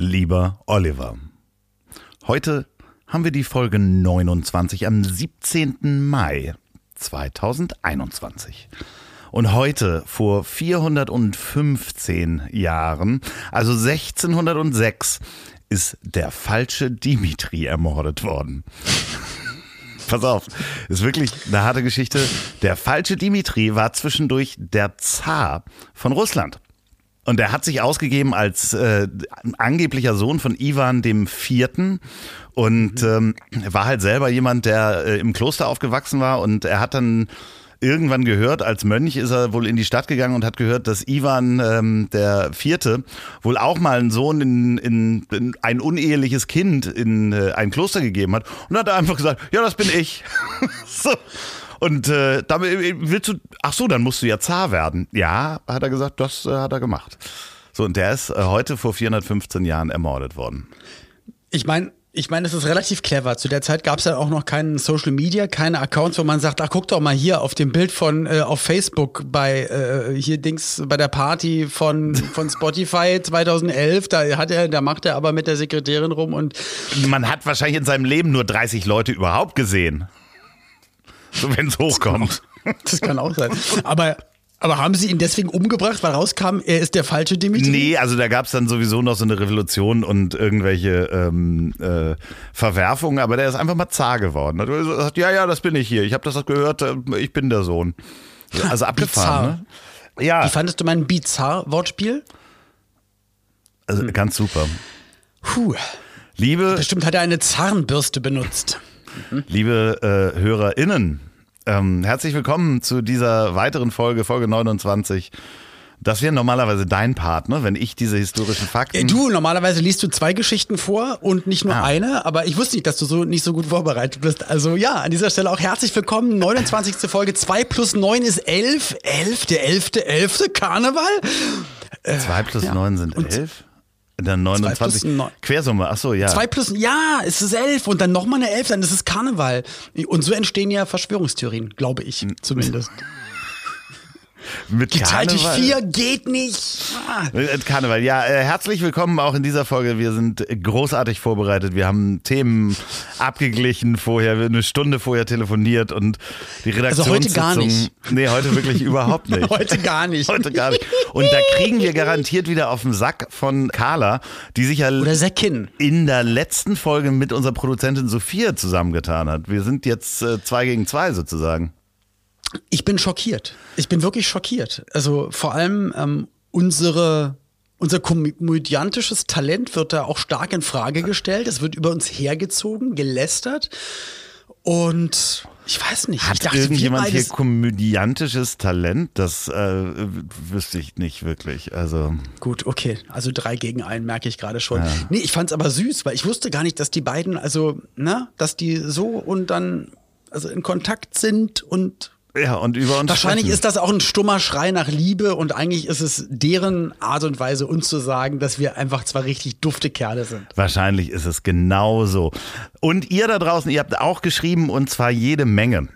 Lieber Oliver, heute haben wir die Folge 29 am 17. Mai 2021. Und heute, vor 415 Jahren, also 1606, ist der falsche Dimitri ermordet worden. Pass auf, ist wirklich eine harte Geschichte. Der falsche Dimitri war zwischendurch der Zar von Russland. Und er hat sich ausgegeben als äh, angeblicher Sohn von Ivan dem Vierten und ähm, war halt selber jemand, der äh, im Kloster aufgewachsen war und er hat dann irgendwann gehört, als Mönch ist er wohl in die Stadt gegangen und hat gehört, dass Ivan ähm, der Vierte wohl auch mal einen Sohn in, in, in ein uneheliches Kind in äh, ein Kloster gegeben hat und hat er einfach gesagt, ja, das bin ich. so. Und äh, damit äh, willst du, ach so, dann musst du ja Zar werden. Ja, hat er gesagt, das äh, hat er gemacht. So, und der ist äh, heute vor 415 Jahren ermordet worden. Ich meine, ich meine, es ist relativ clever. Zu der Zeit gab es ja auch noch keinen Social Media, keine Accounts, wo man sagt, ach guck doch mal hier auf dem Bild von äh, auf Facebook bei äh, hier Dings bei der Party von von Spotify 2011. Da hat er, da macht er aber mit der Sekretärin rum und man hat wahrscheinlich in seinem Leben nur 30 Leute überhaupt gesehen. Wenn es hochkommt. Das kann auch sein. Aber aber haben sie ihn deswegen umgebracht, weil rauskam, er ist der falsche Dimitri? Nee, also da gab es dann sowieso noch so eine Revolution und irgendwelche ähm, äh, Verwerfungen, aber der ist einfach mal Zar geworden. Hat gesagt, ja, ja, das bin ich hier. Ich habe das gehört, äh, ich bin der Sohn. Also abgefahren, ne? Ja. Wie fandest du mein Bizarre-Wortspiel? Also ganz super. Puh. Liebe. Bestimmt hat er eine Zahnbürste benutzt. Liebe äh, HörerInnen, ähm, herzlich willkommen zu dieser weiteren Folge, Folge 29. Das wäre normalerweise dein Part, ne? wenn ich diese historischen Fakten. Du, normalerweise liest du zwei Geschichten vor und nicht nur ah. eine, aber ich wusste nicht, dass du so nicht so gut vorbereitet bist. Also ja, an dieser Stelle auch herzlich willkommen. 29. Folge 2 plus 9 ist 11. 11, der 11. 11. Karneval. 2 plus ja. 9 sind 11? Dann 29. Quersumme, ach so, ja. 2 plus, ja, es ist 11 und dann nochmal eine 11, dann ist es Karneval. Und so entstehen ja Verschwörungstheorien, glaube ich zumindest. Mit Geteilt durch vier geht nicht. Ah. Mit Karneval. Ja, äh, herzlich willkommen auch in dieser Folge. Wir sind großartig vorbereitet. Wir haben Themen abgeglichen vorher, eine Stunde vorher telefoniert und die Redaktion. Also heute gar nicht. Nee, heute wirklich überhaupt nicht. heute gar nicht. Heute gar nicht. Und da kriegen wir garantiert wieder auf den Sack von Carla, die sich ja Oder Säckin. in der letzten Folge mit unserer Produzentin Sophia zusammengetan hat. Wir sind jetzt äh, zwei gegen zwei sozusagen. Ich bin schockiert. Ich bin wirklich schockiert. Also vor allem ähm, unsere unser komödiantisches Talent wird da auch stark in Frage gestellt. Es wird über uns hergezogen, gelästert. Und ich weiß nicht. Hat ich dachte, irgendjemand hier komödiantisches Talent? Das äh, wüsste ich nicht wirklich. Also gut, okay. Also drei gegen einen merke ich gerade schon. Ja. Nee, ich fand es aber süß, weil ich wusste gar nicht, dass die beiden, also, ne, dass die so und dann also in Kontakt sind und ja, und über uns. Wahrscheinlich sprechen. ist das auch ein stummer Schrei nach Liebe und eigentlich ist es deren Art und Weise, uns zu sagen, dass wir einfach zwar richtig dufte Kerle sind. Wahrscheinlich ist es genauso. Und ihr da draußen, ihr habt auch geschrieben und zwar jede Menge.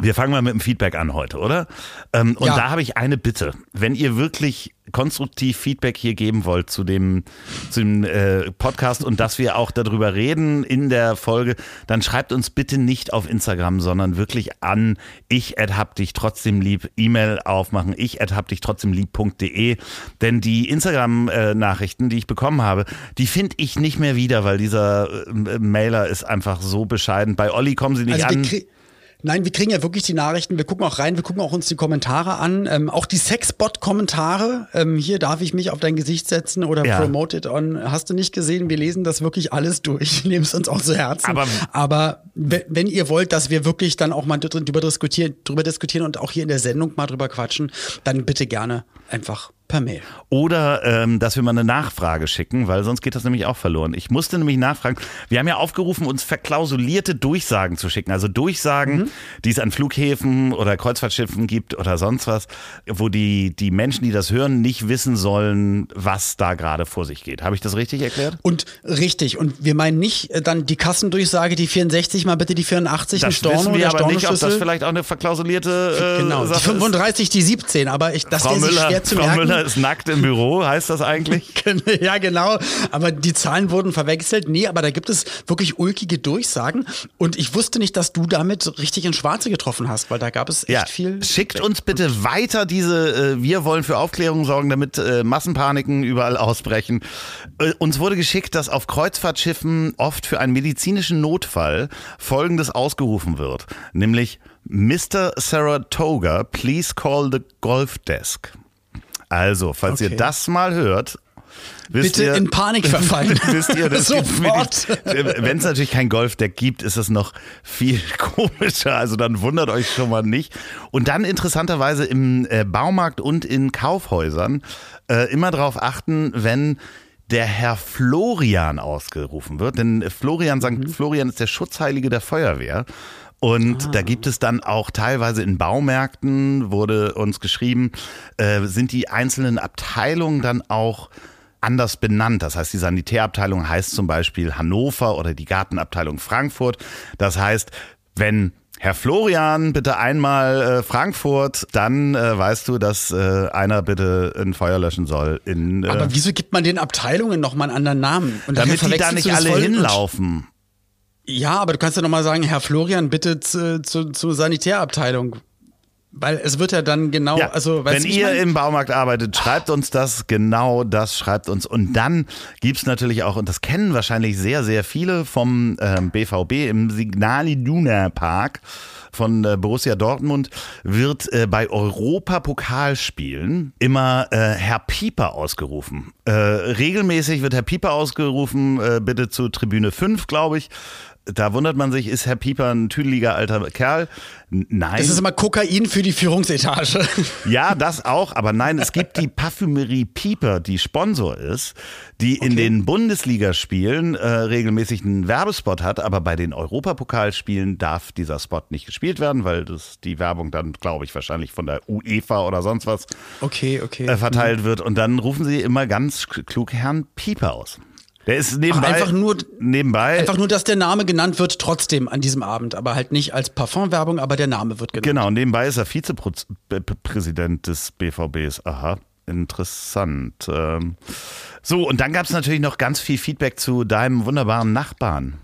Wir fangen mal mit dem Feedback an heute, oder? Ähm, und ja. da habe ich eine Bitte. Wenn ihr wirklich konstruktiv Feedback hier geben wollt zu dem, zu dem äh, Podcast und dass wir auch darüber reden in der Folge, dann schreibt uns bitte nicht auf Instagram, sondern wirklich an ich hab dich trotzdem lieb, E-Mail aufmachen, ich hab dich trotzdem lieb.de. Denn die Instagram-Nachrichten, die ich bekommen habe, die finde ich nicht mehr wieder, weil dieser äh, Mailer ist einfach so bescheiden. Bei Olli kommen sie nicht also an. Nein, wir kriegen ja wirklich die Nachrichten. Wir gucken auch rein, wir gucken auch uns die Kommentare an. Ähm, auch die Sexbot-Kommentare. Ähm, hier darf ich mich auf dein Gesicht setzen oder ja. promote it on. Hast du nicht gesehen? Wir lesen das wirklich alles durch. Nehmen es uns auch zu Herzen. Aber, Aber wenn ihr wollt, dass wir wirklich dann auch mal drüber diskutieren, drüber diskutieren und auch hier in der Sendung mal drüber quatschen, dann bitte gerne einfach per Mail. Oder ähm, dass wir mal eine Nachfrage schicken, weil sonst geht das nämlich auch verloren. Ich musste nämlich nachfragen. Wir haben ja aufgerufen, uns verklausulierte Durchsagen zu schicken. Also Durchsagen, mhm. die es an Flughäfen oder Kreuzfahrtschiffen gibt oder sonst was, wo die, die Menschen, die das hören, nicht wissen sollen, was da gerade vor sich geht. Habe ich das richtig erklärt? Und richtig. Und wir meinen nicht äh, dann die Kassendurchsage, die 64 mal bitte die 84 das Storno wissen wir aber nicht, ob das vielleicht auch eine verklausulierte äh, Genau, die 35, ist. die 17. Aber ich, das Frau Müller, schwer zu Frau merken. Müller ist nackt im Büro, heißt das eigentlich? ja, genau. Aber die Zahlen wurden verwechselt. Nee, aber da gibt es wirklich ulkige Durchsagen. Und ich wusste nicht, dass du damit richtig ins Schwarze getroffen hast, weil da gab es echt ja, viel. Schickt uns bitte weiter diese, äh, wir wollen für Aufklärung sorgen, damit äh, Massenpaniken überall ausbrechen. Äh, uns wurde geschickt, dass auf Kreuzfahrtschiffen oft für einen medizinischen Notfall Folgendes ausgerufen wird, nämlich Mr. Saratoga, please call the Golf Desk. Also, falls okay. ihr das mal hört, Bitte ihr, in Panik verfallen. wisst ihr, das Wenn es natürlich kein Golfdeck gibt, ist es noch viel komischer. Also dann wundert euch schon mal nicht. Und dann interessanterweise im äh, Baumarkt und in Kaufhäusern äh, immer darauf achten, wenn der Herr Florian ausgerufen wird. Denn Florian St. Mhm. Florian ist der Schutzheilige der Feuerwehr. Und ah. da gibt es dann auch teilweise in Baumärkten, wurde uns geschrieben, äh, sind die einzelnen Abteilungen dann auch anders benannt. Das heißt, die Sanitärabteilung heißt zum Beispiel Hannover oder die Gartenabteilung Frankfurt. Das heißt, wenn Herr Florian, bitte einmal äh, Frankfurt, dann äh, weißt du, dass äh, einer bitte ein Feuer löschen soll. In, äh, Aber wieso gibt man den Abteilungen nochmal einen anderen Namen? Und damit die da nicht alle hinlaufen. Ja, aber du kannst ja nochmal sagen, Herr Florian, bitte zu, zu, zur Sanitärabteilung. Weil es wird ja dann genau, ja, also wenn ihr mein? im Baumarkt arbeitet, schreibt uns das, genau das schreibt uns. Und dann gibt's natürlich auch, und das kennen wahrscheinlich sehr, sehr viele vom ähm, BVB im Signal Iduna Park von äh, Borussia Dortmund wird äh, bei Europapokalspielen immer äh, Herr Pieper ausgerufen. Äh, regelmäßig wird Herr Pieper ausgerufen, äh, bitte zu Tribüne 5, glaube ich da wundert man sich, ist Herr Pieper ein tüdeliger alter Kerl? Nein. Das ist immer Kokain für die Führungsetage. Ja, das auch, aber nein, es gibt die Parfümerie Pieper, die Sponsor ist, die okay. in den Bundesligaspielen äh, regelmäßig einen Werbespot hat, aber bei den Europapokalspielen darf dieser Spot nicht gespielt werden, weil das die Werbung dann, glaube ich, wahrscheinlich von der UEFA oder sonst was okay, okay. Äh, verteilt mhm. wird. Und dann rufen sie immer ganz klug Herrn Pieper aus. Der ist nebenbei. Ach, einfach nur nebenbei. Einfach nur, dass der Name genannt wird, trotzdem an diesem Abend, aber halt nicht als Parfumwerbung, aber der Name wird genannt. Genau, nebenbei ist er Vizepräsident des BVBs. Aha, interessant. Ähm, so, und dann gab es natürlich noch ganz viel Feedback zu deinem wunderbaren Nachbarn.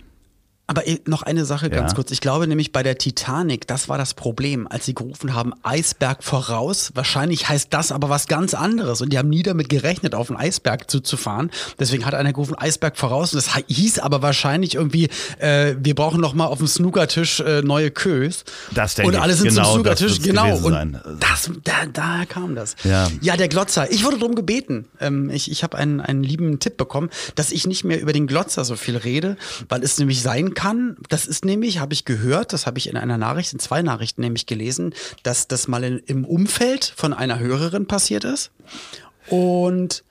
Aber noch eine Sache ganz ja. kurz. Ich glaube nämlich bei der Titanic, das war das Problem, als sie gerufen haben, Eisberg voraus. Wahrscheinlich heißt das aber was ganz anderes. Und die haben nie damit gerechnet, auf einen Eisberg zuzufahren. Deswegen hat einer gerufen, Eisberg voraus. Und das hieß aber wahrscheinlich irgendwie, äh, wir brauchen noch mal auf dem Snookertisch äh, neue Kös. Das denke Und alle sind genau, zum Snookertisch. Genau. Und sein. das, da, daher kam das. Ja. ja, der Glotzer. Ich wurde darum gebeten. Ähm, ich ich habe einen, einen lieben Tipp bekommen, dass ich nicht mehr über den Glotzer so viel rede, weil es nämlich sein kann, kann. Das ist nämlich, habe ich gehört, das habe ich in einer Nachricht, in zwei Nachrichten nämlich gelesen, dass das mal in, im Umfeld von einer Hörerin passiert ist. Und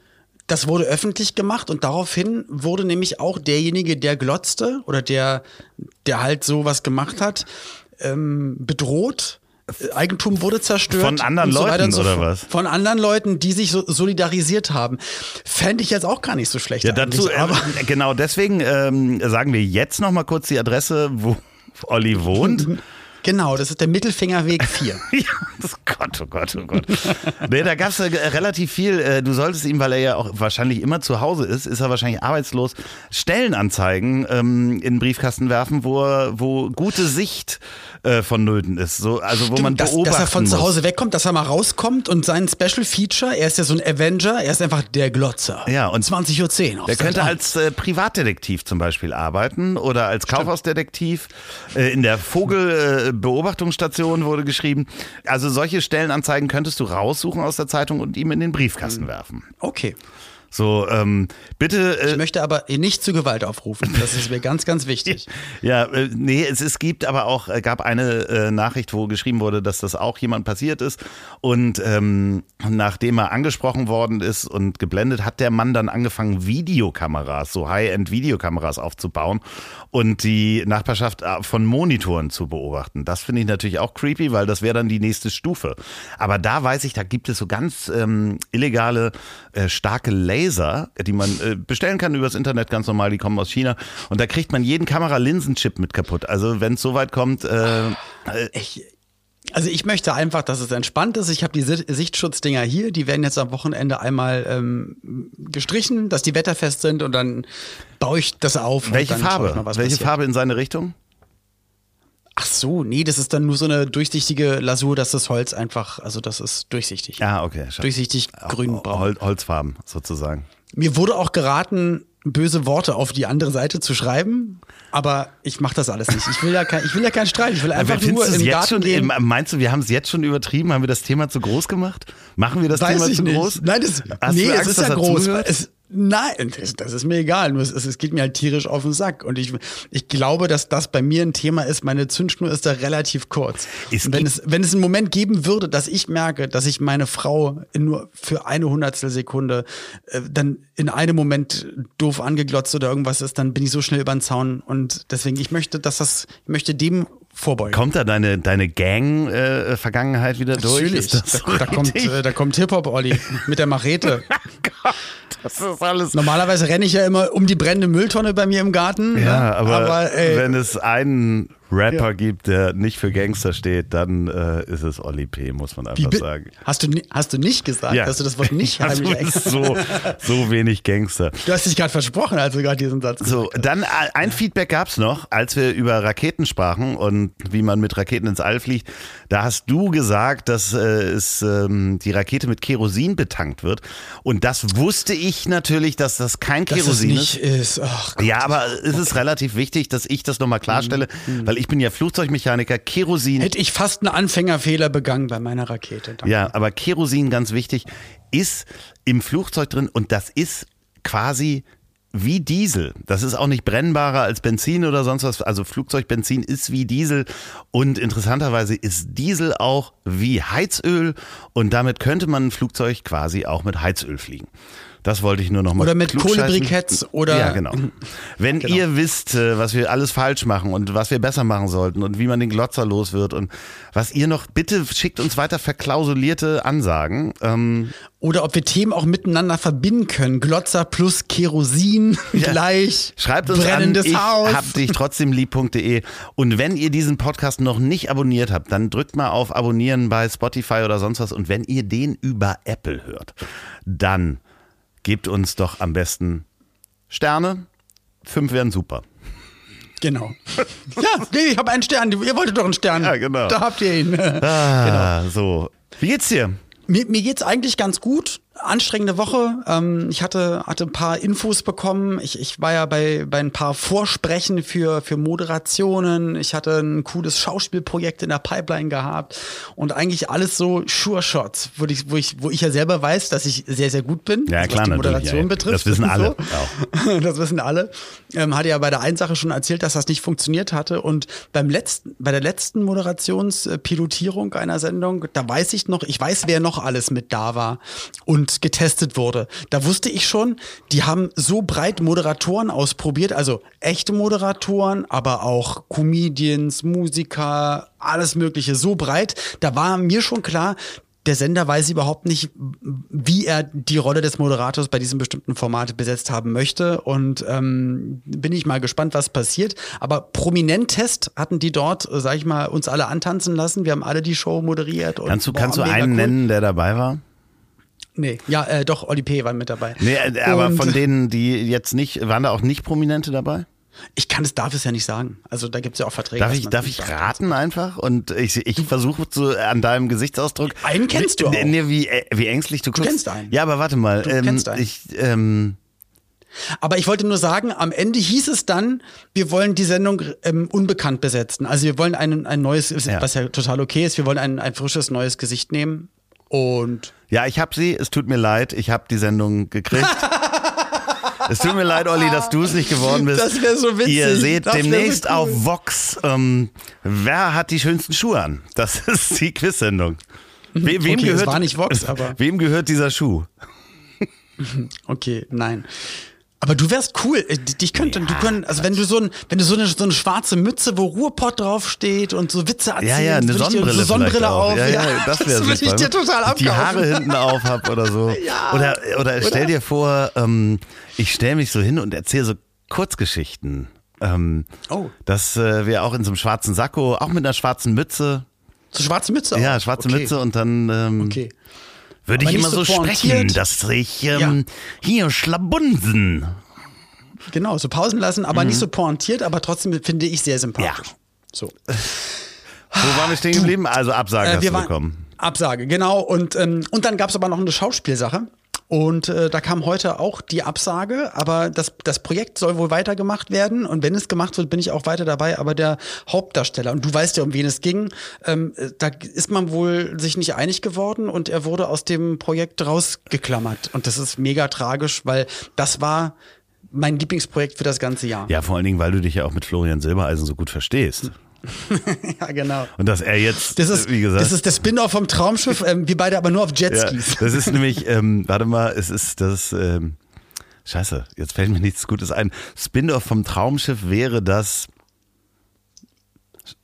das wurde öffentlich gemacht und daraufhin wurde nämlich auch derjenige, der glotzte oder der, der halt sowas gemacht hat, ähm, bedroht Eigentum wurde zerstört. Von anderen so Leuten so oder was? Von anderen Leuten, die sich so solidarisiert haben. Fände ich jetzt auch gar nicht so schlecht. Ja, dazu, äh, genau deswegen ähm, sagen wir jetzt noch mal kurz die Adresse, wo Olli wohnt. Genau, das ist der Mittelfingerweg 4. ja, das Gott, oh Gott, oh Gott. nee, da gab es äh, relativ viel. Äh, du solltest ihm, weil er ja auch wahrscheinlich immer zu Hause ist, ist er wahrscheinlich arbeitslos, Stellenanzeigen ähm, in den Briefkasten werfen, wo, wo gute Sicht äh, vonnöten ist. So, also wo Stimmt, man dass, dass er von muss. zu Hause wegkommt, dass er mal rauskommt und sein Special Feature, er ist ja so ein Avenger, er ist einfach der Glotzer. Ja, und 20.10 Uhr. Der könnte als äh, Privatdetektiv zum Beispiel arbeiten oder als Kaufhausdetektiv. Äh, in der Vogelbeobachtungsstation wurde geschrieben. Also solche Stellenanzeigen könntest du raussuchen aus der Zeitung und ihm in den Briefkasten mhm. werfen. Okay. So, ähm, bitte. Äh, ich möchte aber nicht zu Gewalt aufrufen. Das ist mir ganz, ganz wichtig. ja, äh, nee, es, es gibt aber auch, äh, gab eine äh, Nachricht, wo geschrieben wurde, dass das auch jemand passiert ist. Und ähm, nachdem er angesprochen worden ist und geblendet, hat der Mann dann angefangen, Videokameras, so High-End-Videokameras aufzubauen und die Nachbarschaft äh, von Monitoren zu beobachten. Das finde ich natürlich auch creepy, weil das wäre dann die nächste Stufe. Aber da weiß ich, da gibt es so ganz ähm, illegale, äh, starke Laser Laser, die man äh, bestellen kann übers Internet ganz normal, die kommen aus China. Und da kriegt man jeden Kameralinsenchip mit kaputt. Also wenn es soweit kommt. Äh, äh, ich, also ich möchte einfach, dass es entspannt ist. Ich habe die Sichtschutzdinger hier, die werden jetzt am Wochenende einmal ähm, gestrichen, dass die wetterfest sind und dann baue ich das auf. Welche Farbe? Welche passiert. Farbe in seine Richtung? Ach so, nee, das ist dann nur so eine durchsichtige Lasur, dass das Holz einfach, also das ist durchsichtig. Ah, okay. Durchsichtig grün-braun. Hol Holzfarben sozusagen. Mir wurde auch geraten, böse Worte auf die andere Seite zu schreiben, aber ich mache das alles nicht. Ich will ja kein, ich will ja keinen Streit. Ich will einfach nur im Garten schon, gehen. Meinst du, wir haben es jetzt schon übertrieben? Haben wir das Thema zu groß gemacht? Machen wir das Weiß Thema zu nicht. groß? Nein, das, Hast nee, Angst, es ist ja groß. Es, Nein, das, das, ist mir egal. Es, es, geht mir halt tierisch auf den Sack. Und ich, ich glaube, dass das bei mir ein Thema ist. Meine Zündschnur ist da relativ kurz. Es wenn, es, wenn es einen Moment geben würde, dass ich merke, dass ich meine Frau nur für eine Hundertstel Sekunde äh, dann in einem Moment doof angeglotzt oder irgendwas ist, dann bin ich so schnell über den Zaun. Und deswegen, ich möchte, dass das, ich möchte dem vorbeugen. Kommt da deine, deine Gang-Vergangenheit äh, wieder Natürlich. durch? Da, da, kommt, äh, da kommt Hip-Hop-Olli mit der Machete. Gott, das ist alles. Normalerweise renne ich ja immer um die brennende Mülltonne bei mir im Garten. Ja, ne? aber, aber wenn es einen Rapper ja. gibt, der nicht für Gangster steht, dann äh, ist es Oli P., muss man einfach sagen. Hast du, hast du nicht gesagt, ja. dass du das Wort nicht heimlich extra so, so wenig Gangster. Du hast dich gerade versprochen, als du gerade diesen Satz So, dann äh, ein Feedback gab es noch, als wir über Raketen sprachen und wie man mit Raketen ins All fliegt. Da hast du gesagt, dass äh, es, ähm, die Rakete mit Kerosin betankt wird. Und das wusste ich natürlich, dass das kein dass Kerosin nicht ist. ist. ja, aber es ist relativ wichtig, dass ich das nochmal klarstelle, mhm. weil ich bin ja Flugzeugmechaniker, Kerosin. Hätte ich fast einen Anfängerfehler begangen bei meiner Rakete. Danke. Ja, aber Kerosin, ganz wichtig, ist im Flugzeug drin und das ist quasi wie Diesel. Das ist auch nicht brennbarer als Benzin oder sonst was. Also Flugzeugbenzin ist wie Diesel und interessanterweise ist Diesel auch wie Heizöl und damit könnte man ein Flugzeug quasi auch mit Heizöl fliegen. Das wollte ich nur noch mal Oder mit Kohlebriketts oder. Ja, genau. Wenn genau. ihr wisst, äh, was wir alles falsch machen und was wir besser machen sollten und wie man den Glotzer los wird und was ihr noch, bitte schickt uns weiter verklausulierte Ansagen. Ähm, oder ob wir Themen auch miteinander verbinden können. Glotzer plus Kerosin ja. gleich. Schreibt uns brennendes an, ich Haus. hab dich trotzdem lieb.de. Und wenn ihr diesen Podcast noch nicht abonniert habt, dann drückt mal auf Abonnieren bei Spotify oder sonst was. Und wenn ihr den über Apple hört, dann gebt uns doch am besten Sterne. Fünf wären super. Genau. ja, nee, ich habe einen Stern. Ihr wolltet doch einen Stern. Ja, genau. Da habt ihr ihn. Ah, genau. so. Wie geht's dir? Mir, mir geht's eigentlich ganz gut anstrengende Woche. Ähm, ich hatte, hatte ein paar Infos bekommen. Ich, ich war ja bei, bei ein paar Vorsprechen für, für Moderationen. Ich hatte ein cooles Schauspielprojekt in der Pipeline gehabt und eigentlich alles so Sure Shots, wo ich, wo ich, wo ich ja selber weiß, dass ich sehr, sehr gut bin, ja, klar, was die Moderation ja, betrifft. Das wissen alle. So. Das wissen alle. Ähm, hatte ja bei der einen Sache schon erzählt, dass das nicht funktioniert hatte. Und beim letzten, bei der letzten Moderationspilotierung einer Sendung, da weiß ich noch, ich weiß, wer noch alles mit da war. Und getestet wurde. Da wusste ich schon, die haben so breit Moderatoren ausprobiert, also echte Moderatoren, aber auch Comedians, Musiker, alles Mögliche, so breit. Da war mir schon klar, der Sender weiß überhaupt nicht, wie er die Rolle des Moderators bei diesem bestimmten Format besetzt haben möchte. Und ähm, bin ich mal gespannt, was passiert. Aber Prominent-Test hatten die dort, sag ich mal, uns alle antanzen lassen. Wir haben alle die Show moderiert. kannst du, boah, kannst du einen cool. nennen, der dabei war? Nee, ja, äh, doch, Oli P. war mit dabei. Nee, äh, aber Und von denen, die jetzt nicht, waren da auch nicht Prominente dabei? Ich kann es, darf es ja nicht sagen. Also da gibt es ja auch Verträge. Darf ich, darf ich raten einfach? Und ich, ich versuche zu, an deinem Gesichtsausdruck. Einen kennst du auch. Nee, wie, äh, wie ängstlich du guckst. Du kennst einen. Ja, aber warte mal. Du ähm, kennst einen. Ich, ähm, aber ich wollte nur sagen, am Ende hieß es dann, wir wollen die Sendung ähm, unbekannt besetzen. Also wir wollen ein, ein neues, ja. was ja total okay ist, wir wollen ein, ein frisches neues Gesicht nehmen. Und ja, ich habe sie. Es tut mir leid. Ich habe die Sendung gekriegt. Es tut mir leid, Olli, dass du es nicht geworden bist. Das wäre so witzig. Ihr seht Das wär so demnächst cool. auf Vox, ähm, wer hat die schönsten Schuhe an? Das ist die Quiz-Sendung. We wem, Okay, gehört, war nicht Vox, aber- wem gehört dieser Schuh? Okay, nein. Aber du wärst cool. Äh, Dich könnte, du könnt, also wenn du so ein, wenn du so eine, so eine schwarze Mütze, wo Ruhrpott draufsteht und so Witze erzählst, Ja, ja, eine dir- Sonnenbrille, so Sonnenbrille auch. auf. Ja, ja, das wäre würde ich dir total abkaufen. Die Haare hinten auf hab oder so. Ja, oder, oder stell dir vor, ähm, ich stelle mich so hin und erzähle so Kurzgeschichten. Ähm, Oh. Dass äh, wir auch in so einem schwarzen Sakko, auch mit einer schwarzen Mütze, So schwarze Mütze ja, auf. schwarze okay. Mütze und dann ähm, Okay. Würde Aber ich immer so, so sprechen, dass ich ähm, hier Schlabunsen. Genau, so Pausen lassen, aber nicht so pointiert, aber trotzdem finde ich sehr sympathisch. Mhm. Ja. So. Wo waren wir stehen geblieben? Also Absage Äh, hast du bekommen. Absage, genau. Und, ähm, und dann gab es aber noch eine Schauspielsache. Und äh, da kam heute auch die Absage, aber das, das Projekt soll wohl weitergemacht werden. Und wenn es gemacht wird, bin ich auch weiter dabei. Aber der Hauptdarsteller, und du weißt ja, um wen es ging, ähm, äh, da ist man wohl sich nicht einig geworden und er wurde aus dem Projekt rausgeklammert. Und das ist mega tragisch, weil das war mein Lieblingsprojekt für das ganze Jahr. Ja, vor allen Dingen, weil du dich ja auch mit Florian Silbereisen so gut verstehst. ja genau. Und dass er jetzt, Das ist, wie gesagt, das ist der Spin-off vom Traumschiff, ähm, wir beide aber nur auf ja, Jetskis. das ist nämlich, ähm, warte mal, es ist das, ähm, scheiße, jetzt fällt mir nichts Gutes ein. Spin-off vom Traumschiff wäre das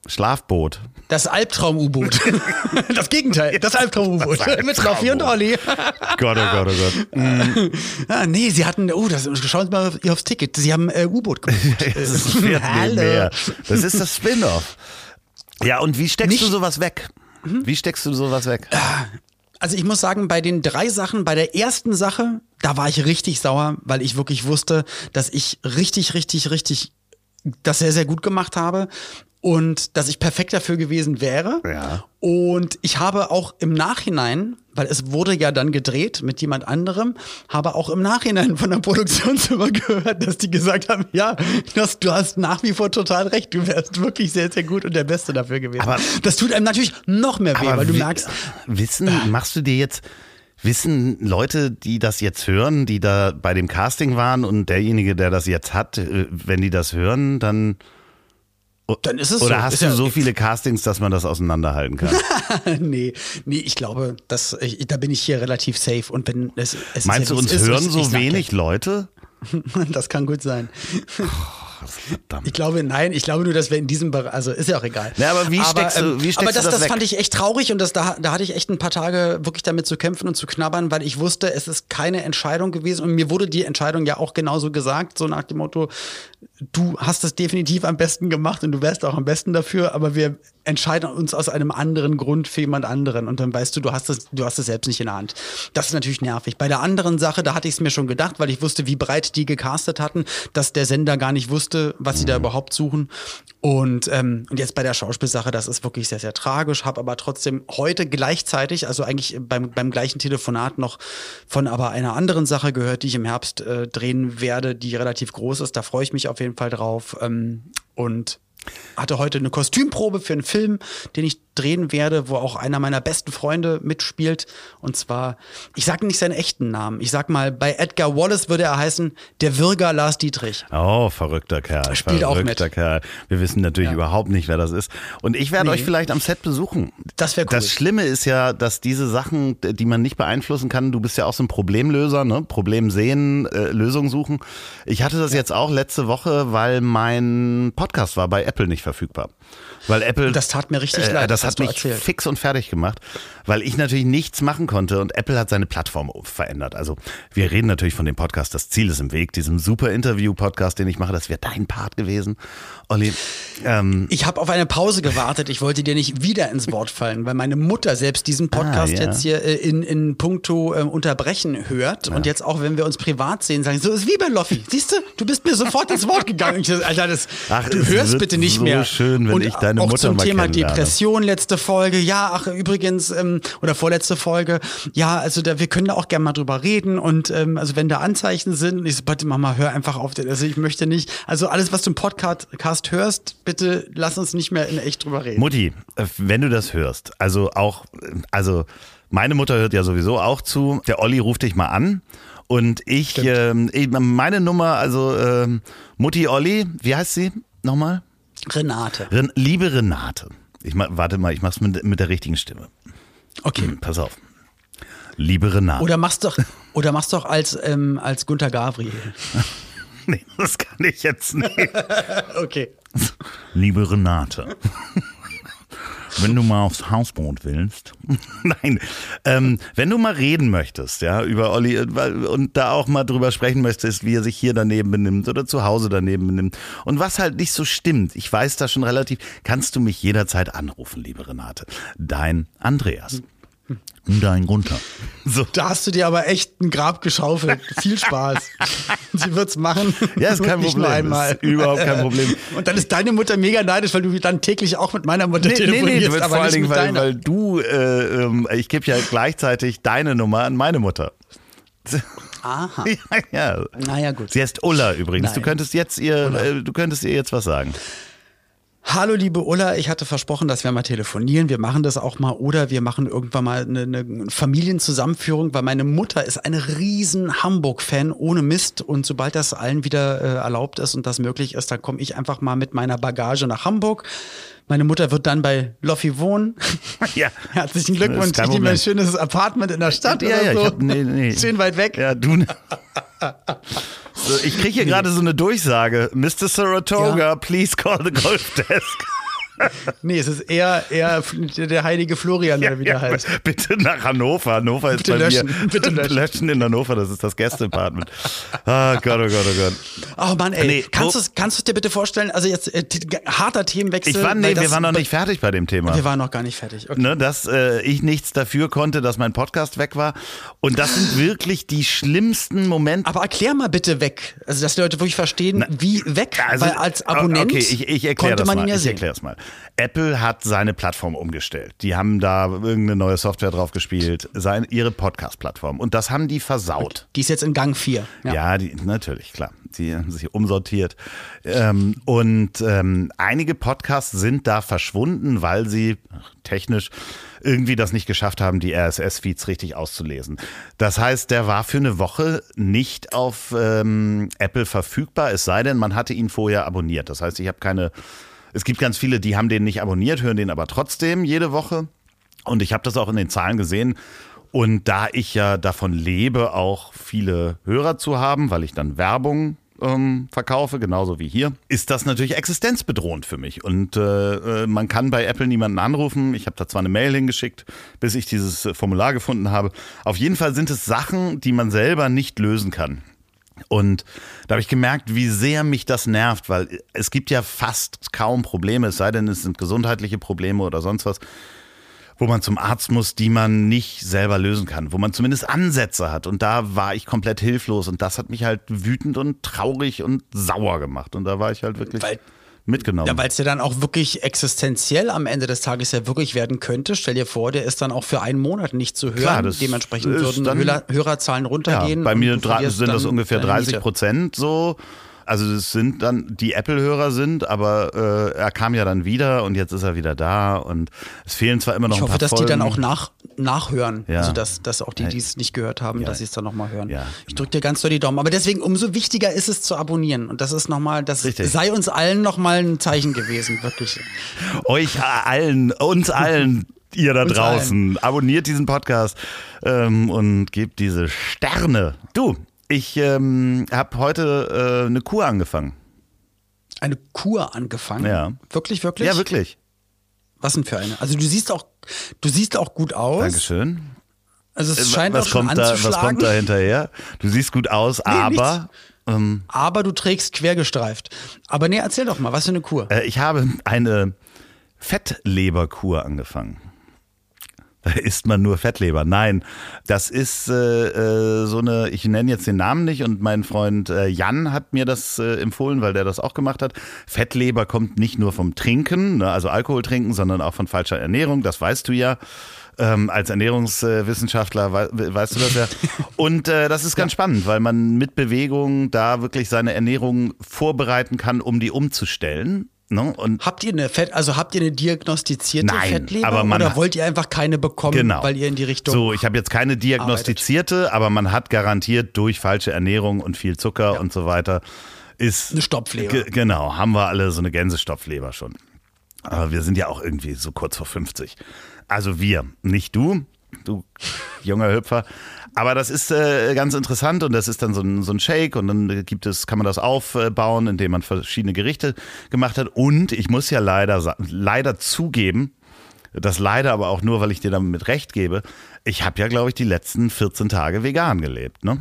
Schlafboot. Das Albtraum-U-Boot. Das Gegenteil, das Albtraum-U-Boot. Mit Loffi und Olli. Gott, oh Gott, oh Gott. Ah, nee, sie hatten, oh, das, schauen Sie mal hier aufs Ticket. Sie haben äh, U-Boot gebucht. Das Hallo. Das ist das Spin-off. Ja, und wie steckst Nicht- du sowas weg? Wie steckst du sowas weg? Also ich muss sagen, bei den drei Sachen, bei der ersten Sache, da war ich richtig sauer, weil ich wirklich wusste, dass ich richtig, richtig, richtig das sehr, sehr gut gemacht habe und dass ich perfekt dafür gewesen wäre. Ja. Und ich habe auch im Nachhinein, weil es wurde ja dann gedreht mit jemand anderem, habe auch im Nachhinein von der Produktionsfirma gehört, dass die gesagt haben, ja, das, du hast nach wie vor total recht, du wärst wirklich sehr, sehr gut und der Beste dafür gewesen. Aber- das tut einem natürlich noch mehr weh, weil du merkst, Wissen, machst du dir jetzt, wissen Leute, die das jetzt hören, die da bei dem Casting waren und derjenige, der das jetzt hat, äh, wenn die das hören, dann. Dann ist es Oder so. hast Ist du ja- so viele Castings, dass man das auseinanderhalten kann? nee, nee, ich glaube, dass ich, da bin ich hier relativ safe. Und wenn es, es Meinst ja, du, wie uns ist, hören ich- so ich wenig Leute? Ja, das kann gut sein. Verdammt. Ich glaube, nein, ich glaube nur, dass wir in diesem Bereich, also ist ja auch egal. Ja, aber wie steckst du- wie steckst aber du das, das das weg? fand ich echt traurig und das, da, da hatte ich echt ein paar Tage wirklich damit zu kämpfen und zu knabbern, weil ich wusste, es ist keine Entscheidung gewesen und mir wurde die Entscheidung ja auch genauso gesagt, so nach dem Motto, du hast es definitiv am besten gemacht und du wärst auch am besten dafür, aber wir entscheiden uns aus einem anderen Grund für jemand anderen und dann weißt du, du hast es, du hast es selbst nicht in der Hand. Das ist natürlich nervig. Bei der anderen Sache, da hatte ich es mir schon gedacht, weil ich wusste, wie breit die gecastet hatten, dass der Sender gar nicht wusste, was sie da überhaupt suchen. Und, ähm, und jetzt bei der Schauspielsache, das ist wirklich sehr, sehr tragisch, habe aber trotzdem heute gleichzeitig, also eigentlich beim, beim gleichen Telefonat noch von aber einer anderen Sache gehört, die ich im Herbst äh, drehen werde, die relativ groß ist. Da freue ich mich auf jeden Fall drauf. Ähm, und hatte heute eine Kostümprobe für einen Film, den ich drehen werde, wo auch einer meiner besten Freunde mitspielt. Und zwar, ich sage nicht seinen echten Namen. Ich sag mal, bei Edgar Wallace würde er heißen, der Würger Lars Dietrich. Oh, verrückter Kerl. Spielt auch verrückter mit. Kerl. Wir wissen natürlich Ja. überhaupt nicht, wer das ist. Und ich werde Nee. euch vielleicht am Set besuchen. Das wär cool. Das Schlimme ist ja, dass diese Sachen, die man nicht beeinflussen kann, du bist ja auch so ein Problemlöser, ne? Problem sehen, äh, Lösung suchen. Ich hatte das jetzt auch letzte Woche, weil mein Podcast war bei Apple nicht verfügbar. Weil Apple. Das tat mir richtig äh, leid, Das hat mich erzählt. fix und fertig gemacht, weil ich natürlich nichts machen konnte und Apple hat seine Plattform verändert. Also wir reden natürlich von dem Podcast, das Ziel ist im Weg, diesem super Interview-Podcast, den ich mache, das wäre dein Part gewesen. Olli, ähm, Ich habe auf eine Pause gewartet. Ich wollte dir nicht wieder ins Wort fallen, weil meine Mutter selbst diesen Podcast Ah, ja. jetzt hier äh, in, in puncto äh, Unterbrechen hört. Und jetzt auch, wenn wir uns privat sehen, sagen, so ist wie bei Loffi. Siehst du, du bist mir sofort ins Wort gegangen. Ich, Alter, das, Ach, du hörst bitte nicht so mehr. schön, wenn Und ich deine auch Mutter zum Thema. Depression, letzte Folge. Ja, ach, übrigens, ähm, oder vorletzte Folge. Ja, also da, wir können da auch gerne mal drüber reden. Und ähm, also wenn da Anzeichen sind, ich so, bitte Mama, hör einfach auf. Also ich möchte nicht, also alles, was du im Podcast hörst, bitte lass uns nicht mehr in echt drüber reden. Mutti, äh, wenn du das hörst, also auch, äh, also meine Mutter hört ja sowieso auch zu. Der Olli ruft dich mal an Und ich, ähm, meine Nummer, also ähm, Mutti Olli, wie heißt sie nochmal? Renate. Ren liebe Renate. Ich warte mal, ich mach's mit, mit der richtigen Stimme. Okay. Hm, pass auf. Liebe Renate. Oder mach's doch, oder mach's doch als, ähm, als Gunther Gabriel. nee, das kann ich jetzt nicht. okay. Liebe Renate. Wenn du mal aufs Hausboot willst. Nein, ähm, wenn du mal reden möchtest, ja, über Olli und da auch mal drüber sprechen möchtest, wie er sich hier daneben benimmt oder zu Hause daneben benimmt und was halt nicht so stimmt, ich weiß da schon relativ, kannst du mich jederzeit anrufen, liebe Renate. Dein Andreas. Dein Gunther. So. Da hast du dir aber echt ein Grab geschaufelt. Viel Spaß. Sie wird's machen. Ja, ist kein Problem. Nur einmal. Ist überhaupt kein Problem. Und dann ist deine Mutter mega neidisch, weil du dann täglich auch mit meiner Mutter nee, telefonierst. Nee, nee, aber vor allen Dingen, weil, weil, du, äh, ähm, ich gebe ja gleichzeitig deine Nummer an meine Mutter. Aha. Ja, ja. Naja, gut. Sie heißt Ulla übrigens. Nein. Du könntest jetzt ihr, äh, du könntest ihr jetzt was sagen. Hallo liebe Ulla, ich hatte versprochen, dass wir mal telefonieren. Wir machen das auch mal oder wir machen irgendwann mal eine, eine Familienzusammenführung, weil meine Mutter ist eine riesen Hamburg-Fan ohne Mist und sobald das allen wieder äh, erlaubt ist und das möglich ist, dann komme ich einfach mal mit meiner Bagage nach Hamburg. Meine Mutter wird dann bei Loffi wohnen. Ja. Herzlichen Glückwunsch. Ich nehme ein schönes Apartment in der Stadt ja, oder ja, so. Hab, nee, nee. Schön weit weg. Ja, du. Ich kriege hier gerade so eine Durchsage. Mr. Saratoga, ja. please call the golf desk. Nee, es ist eher, eher der heilige Florian, der ja, wieder ja, heißt. Bitte nach Hannover. Hannover ist bitte bei löschen, mir. Bitte löschen. löschen in Hannover, das ist das Gästeapartment. Oh Gott, oh Gott, oh Gott. Oh Mann, ey. Nee, kannst du es dir bitte vorstellen? Also jetzt äh, harter Themenwechsel. Ich war, nee, wir waren noch nicht fertig bei dem Thema. Wir waren noch gar nicht fertig. Okay. Ne, dass äh, ich nichts dafür konnte, dass mein Podcast weg war. Und das sind wirklich die schlimmsten Momente. Aber erklär mal bitte weg. Also, dass die Leute wirklich verstehen, Na, wie weg. Also, weil als Abonnent okay, ich, ich konnte man ihn ja ich sehen. Ich erkläre es mal. Apple hat seine Plattform umgestellt. Die haben da irgendeine neue Software drauf gespielt, seine, ihre Podcast-Plattform. Und das haben die versaut. Die ist jetzt in Gang 4. Ja, ja die, natürlich, klar. Die haben sich umsortiert. Ähm, und ähm, einige Podcasts sind da verschwunden, weil sie technisch irgendwie das nicht geschafft haben, die RSS-Feeds richtig auszulesen. Das heißt, der war für eine Woche nicht auf ähm, Apple verfügbar, es sei denn, man hatte ihn vorher abonniert. Das heißt, ich habe keine es gibt ganz viele, die haben den nicht abonniert, hören den aber trotzdem jede Woche. Und ich habe das auch in den Zahlen gesehen. Und da ich ja davon lebe, auch viele Hörer zu haben, weil ich dann Werbung ähm, verkaufe, genauso wie hier, ist das natürlich existenzbedrohend für mich. Und äh, äh man kann bei Apple niemanden anrufen. Ich habe da zwar eine Mail hingeschickt, bis ich dieses Formular gefunden habe. Auf jeden Fall sind es Sachen, die man selber nicht lösen kann. Und da habe ich gemerkt, wie sehr mich das nervt, weil es gibt ja fast kaum Probleme, es sei denn, es sind gesundheitliche Probleme oder sonst was, wo man zum Arzt muss, die man nicht selber lösen kann, wo man zumindest Ansätze hat. Und da war ich komplett hilflos und das hat mich halt wütend und traurig und sauer gemacht. Und da war ich halt wirklich. Weil mitgenommen. Ja, weil es ja dann auch wirklich existenziell am Ende des Tages ja wirklich werden könnte. Stell dir vor, der ist dann auch für einen Monat nicht zu hören. Klar, Dementsprechend würden dann, Hörer, Hörerzahlen runtergehen. Ja, bei mir sind das ungefähr 30 Prozent so. Also es sind dann die Apple-Hörer sind, aber äh, er kam ja dann wieder und jetzt ist er wieder da und es fehlen zwar immer noch ich hoffe, ein paar dass Folgen. die dann auch nach, nachhören. Ja. Also dass, dass auch die, die es nicht gehört haben, ja. dass sie es dann nochmal hören. Ja, ich drücke dir ganz doll die Daumen. Aber deswegen umso wichtiger ist es zu abonnieren. Und das ist nochmal, das Richtig. sei uns allen nochmal ein Zeichen gewesen, wirklich. Euch allen, uns allen. ihr da draußen. Abonniert diesen Podcast ähm, und gebt diese Sterne. Du, ich ähm, habe heute äh, eine Kur angefangen. Eine Kur angefangen? Ja. Wirklich, wirklich? Ja, wirklich. Was denn für eine? Also du siehst auch, du siehst auch gut aus. Dankeschön. Also es äh, scheint was auch schon kommt da, Was kommt da hinterher? Du siehst gut aus, nee, aber... Ähm, aber du trägst quergestreift. Aber nee, erzähl doch mal, was für eine Kur? Äh, ich habe eine Fettleberkur angefangen. Da isst man nur Fettleber. Nein, das ist äh, äh, so eine, ich nenne jetzt den Namen nicht und mein Freund äh, Jan hat mir das äh, empfohlen, weil der das auch gemacht hat. Fettleber kommt nicht nur vom Trinken, ne, also Alkohol trinken, sondern auch von falscher Ernährung, das weißt du ja. Ähm, als Ernährungswissenschaftler we weißt du das ja. Und äh, das ist ganz ja. spannend, weil man mit Bewegung da wirklich seine Ernährung vorbereiten kann, um die umzustellen Ne? Habt ihr eine Fett, also habt ihr eine diagnostizierte Nein, Fettleber aber man oder wollt ihr einfach keine bekommen, Genau. weil ihr in die Richtung So, ich habe jetzt keine diagnostizierte, aber man hat garantiert durch falsche Ernährung und viel Zucker und so weiter ist Eine Stopfleber. Ge- genau, haben wir alle so eine Gänsestopfleber schon. Aber wir sind ja auch irgendwie so kurz vor 50. Also wir, nicht du, du junger Hüpfer. Aber das ist äh, ganz interessant und das ist dann so ein, so ein Shake und dann gibt es, kann man das aufbauen, indem man verschiedene Gerichte gemacht hat. Und ich muss ja leider, leider zugeben, das leider aber auch nur, weil ich dir damit recht gebe, ich habe ja, glaube ich, die letzten 14 Tage vegan gelebt. Ne?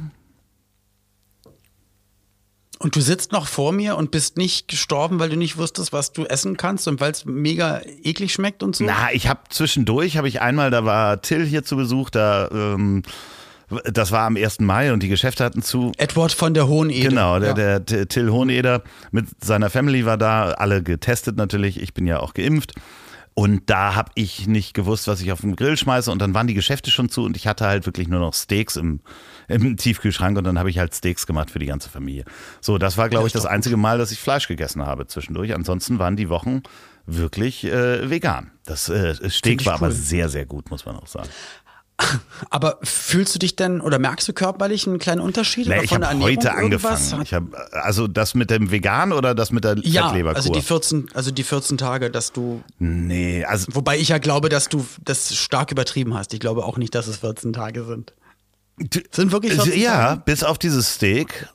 Und du sitzt noch vor mir und bist nicht gestorben, weil du nicht wusstest, was du essen kannst und weil es mega eklig schmeckt und so? Na, ich habe zwischendurch, habe ich einmal, da war Till hier zu Besuch, da, ähm, das war am 1. Mai und die Geschäfte hatten zu. Edward von der Hohenede. Genau, der, ja. der Till Hoheneder mit seiner Family war da, alle getestet natürlich, ich bin ja auch geimpft. Und da habe ich nicht gewusst, was ich auf den Grill schmeiße. Und dann waren die Geschäfte schon zu und ich hatte halt wirklich nur noch Steaks im, im Tiefkühlschrank und dann habe ich halt Steaks gemacht für die ganze Familie. So, das war, glaube ich, das einzige Mal, dass ich Fleisch gegessen habe zwischendurch. Ansonsten waren die Wochen wirklich äh, vegan. Das äh, Steak war aber cool. sehr, sehr gut, muss man auch sagen. Aber fühlst du dich denn oder merkst du körperlich einen kleinen Unterschied? Nee, oder ich habe heute irgendwas? angefangen. Ich hab, also das mit dem Vegan oder das mit der Ja, Fettleberkur? also die 14, also die 14 Tage, dass du, nee, also wobei ich ja glaube, dass du das stark übertrieben hast. Ich glaube auch nicht, dass es 14 Tage sind. Sind wirklich 14 ja, Tage? bis auf dieses Steak.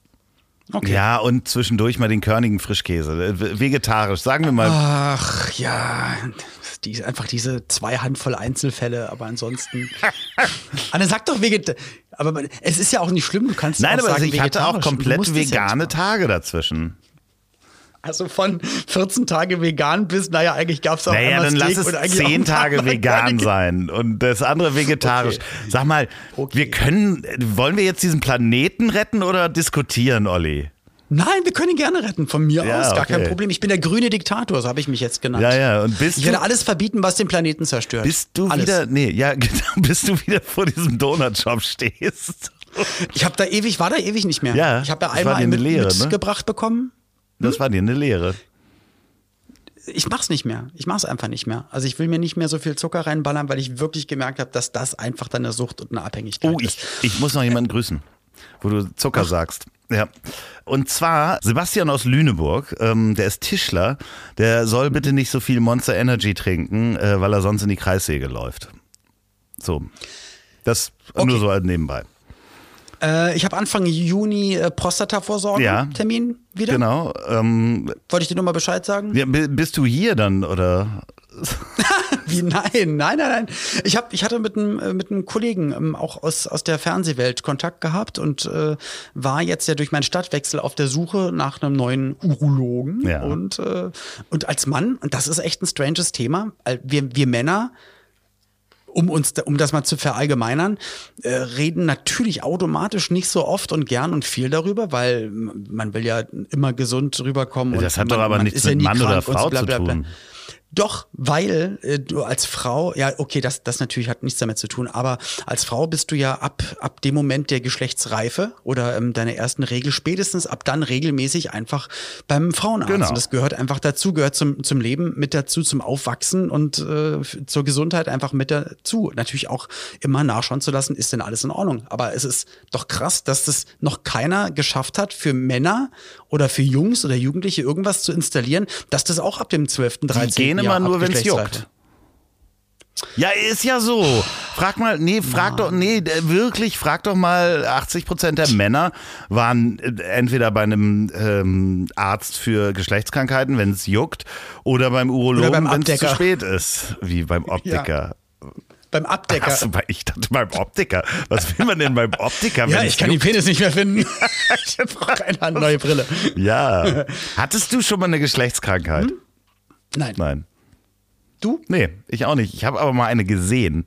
Okay. Ja, und zwischendurch mal den körnigen Frischkäse. Vegetarisch, sagen wir mal. Ach ja, die, einfach diese zwei Handvoll Einzelfälle, aber ansonsten. Anne, sag doch Veget. Aber es ist ja auch nicht schlimm, du kannst Nein, auch aber sagen, ich hatte auch vegetarisch. Komplett ja vegane machen. Tage dazwischen. Also von 14 Tage vegan bis, naja, eigentlich gab es auch Naja, dann lass es und eigentlich auch zehn ein paar Tage Mal vegan sein und das andere vegetarisch. Okay. Sag mal, Okay. wir können, wollen wir jetzt diesen Planeten retten oder diskutieren, Olli? Nein, wir können ihn gerne retten, von mir Ja, aus, gar kein okay. Problem. Ich bin der grüne Diktator, so habe ich mich jetzt genannt. Ja, ja, und bist Ich werde alles verbieten, was den Planeten zerstört. bist du alles. wieder, nee, ja, genau, bis du wieder vor diesem Donutshop stehst. Ich habe da ewig, war da ewig nicht mehr. Ja, ich habe da das einmal einen eine mit, Lehre, ne? mitgebracht bekommen. Das war dir eine Lehre. Ich mach's nicht mehr. Ich mach's einfach nicht mehr. Also ich will mir nicht mehr so viel Zucker reinballern, weil ich wirklich gemerkt habe, dass das einfach dann eine Sucht und eine Abhängigkeit Oh, ich, ist. ich muss noch jemanden grüßen, wo du Zucker sagst. Ja. Und zwar Sebastian aus Lüneburg, ähm, der ist Tischler, der soll bitte nicht so viel Monster Energy trinken, äh, weil er sonst in die Kreissäge läuft. So. Das nur Okay. so halt nebenbei. Äh, ich habe Anfang Juni äh, Prostatavorsorge Ja. Termin wieder. Genau. Ähm, Wollte ich dir nur mal Bescheid sagen? ja, bi- bist du hier dann oder? Wie nein, nein, nein, nein. Ich hab, ich hatte mit einem äh, mit einem Kollegen ähm, auch aus aus der Fernsehwelt Kontakt gehabt und äh, war jetzt ja durch meinen Stadtwechsel auf der Suche nach einem neuen Urologen Ja. und äh, und als Mann und das ist echt ein stranges Thema. Wir wir Männer um uns, um das mal zu verallgemeinern, äh, reden natürlich automatisch nicht so oft und gern und viel darüber, weil man will ja immer gesund rüberkommen. Das hat doch man, aber man nichts ja mit Mann oder Frau zu tun. Doch, weil äh, du als Frau, ja, okay, das, das natürlich hat nichts damit zu tun, aber als Frau bist du ja ab, ab dem Moment der Geschlechtsreife oder ähm, deiner ersten Regel spätestens ab dann regelmäßig einfach beim Frauenarzt. Genau. Und das gehört einfach dazu, gehört zum, zum Leben mit dazu, zum Aufwachsen und äh, zur Gesundheit einfach mit dazu. Natürlich auch immer nachschauen zu lassen, ist denn alles in Ordnung. Aber es ist doch krass, dass das noch keiner geschafft hat, für Männer oder für Jungs oder Jugendliche irgendwas zu installieren, dass das auch ab dem 12., 13. Die gehen Jahr immer nur, wenn es juckt. Ja, ist ja so. Frag mal, nee, frag doch, nee, wirklich, frag doch mal, 80 Prozent der Männer waren äh, entweder bei einem ähm, Arzt für Geschlechtskrankheiten, wenn es juckt, oder beim Urologen, wenn es zu spät ist, wie beim Optiker. Beim Abdecker. Ach so, ich dachte beim Optiker. Was will man denn beim Optiker? ja, wenn ich kann den juckt? Penis nicht mehr finden. ich brauche eine neue Brille. Ja. Hattest du schon mal eine Geschlechtskrankheit? Hm? Nein. Nein. Du? Nee, ich auch nicht. Ich habe aber mal eine gesehen.